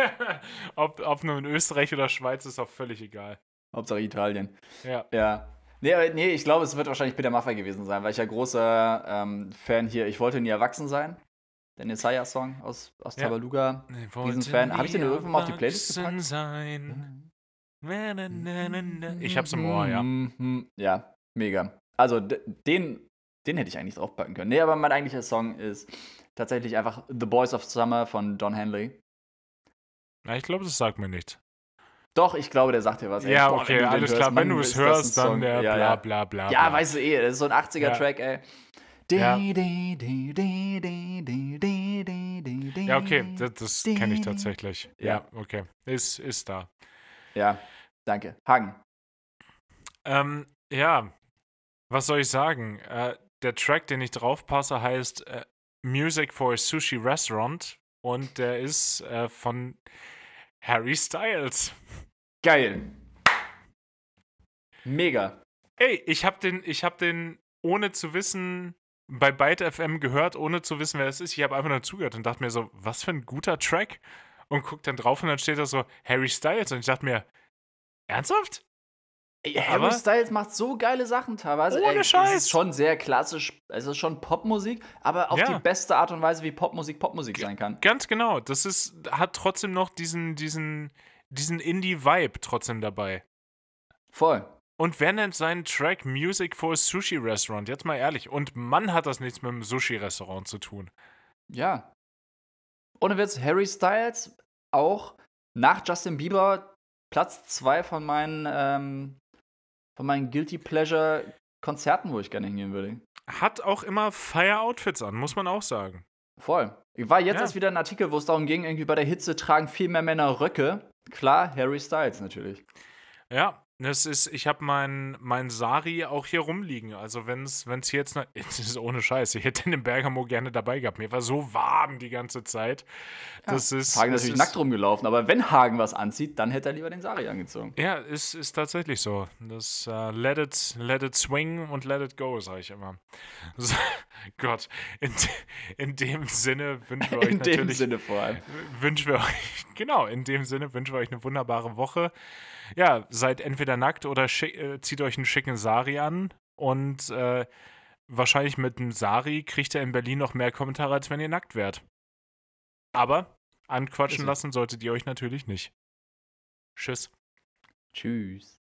[laughs] ob, ob nur in Österreich oder Schweiz ist auch völlig egal. Hauptsache Italien. Ja. Ja. Nee, nee, ich glaube, es wird wahrscheinlich Peter Maffay gewesen sein, weil ich ja großer ähm, Fan hier, ich wollte nie erwachsen sein der Nesaya-Song aus, aus ja. Tabaluga. Diesen Fan. Habe ich den irgendwann mal auf die Playlist gepackt? Sein. Ich hab's im Ohr, ja. Mhm. Ja, mega. Also, den, den hätte ich eigentlich draufpacken können. Nee, aber mein eigentlicher Song ist tatsächlich einfach The Boys of Summer von Don Henley. Ja, ich glaube, das sagt mir nichts. Doch, ich glaube, der sagt dir was. Ey. Ja, Boah, okay, alles klar. Wenn du es hörst, dann der ja, bla bla bla. Ja, weißt du eh, das ist so ein 80er-Track, ey. Ja, ja okay, das, das kenne ich tatsächlich. Ja, okay. Ist, ist da. Ja, danke. Hagen. Ähm, ja, was soll ich sagen? Äh, der Track, den ich draufpasse, heißt äh, Music for a Sushi Restaurant und der ist äh, von Harry Styles. Geil. Mega. Ey, ich hab den, ich hab den ohne zu wissen bei Byte FM gehört, ohne zu wissen, wer das ist. Ich habe einfach nur zugehört und dachte mir so, was für ein guter Track. Und guck dann drauf und dann steht da so Harry Styles. Und ich dachte mir, ernsthaft? Ey, Harry Aber- Styles macht so geile Sachen teilweise. Ohne Ey, Es Scheiß. ist schon sehr klassisch. Es ist schon Popmusik, aber auf Ja. die beste Art und Weise, wie Popmusik Popmusik sein kann. Ganz genau. Das ist, hat trotzdem noch diesen, diesen, diesen Indie-Vibe trotzdem dabei. Voll. Und wer nennt seinen Track Music for a Sushi Restaurant? Jetzt mal ehrlich. Und Mann hat das nichts mit einem Sushi-Restaurant zu tun. Ja. Ohne Witz, Harry Styles auch nach Justin Bieber Platz 2 von meinen, ähm, von meinen Guilty Pleasure Konzerten, wo ich gerne hingehen würde. Hat auch immer Fire-Outfits an, muss man auch sagen. Voll. Ich war jetzt Ja. erst wieder ein Artikel, wo es darum ging, irgendwie bei der Hitze tragen viel mehr Männer Röcke. Klar, Harry Styles natürlich. Ja, das ist, ich habe mein, mein Sari auch hier rumliegen. Also wenn es hier jetzt, noch, [laughs] es ist ohne Scheiß, ich hätte den Bergamo gerne dabei gehabt. Mir war so warm die ganze Zeit. Das ist, Hagen das natürlich ist, nackt rumgelaufen, aber wenn Hagen was anzieht, dann hätte er lieber den Sari angezogen. Ja, ist, ist tatsächlich so. Das äh, let, it, let it swing und let it go, sage ich immer. [laughs] So, Gott, in, in dem Sinne wünschen wir [laughs] euch In dem natürlich Sinne vor allem. wünschen wir euch, genau, in dem Sinne wünschen wir euch eine wunderbare Woche. Ja, seid entweder nackt oder äh, zieht euch einen schicken Sari an und äh, wahrscheinlich mit einem Sari kriegt ihr in Berlin noch mehr Kommentare, als wenn ihr nackt wärt. Aber anquatschen lassen solltet ihr euch natürlich nicht. Tschüss. Tschüss.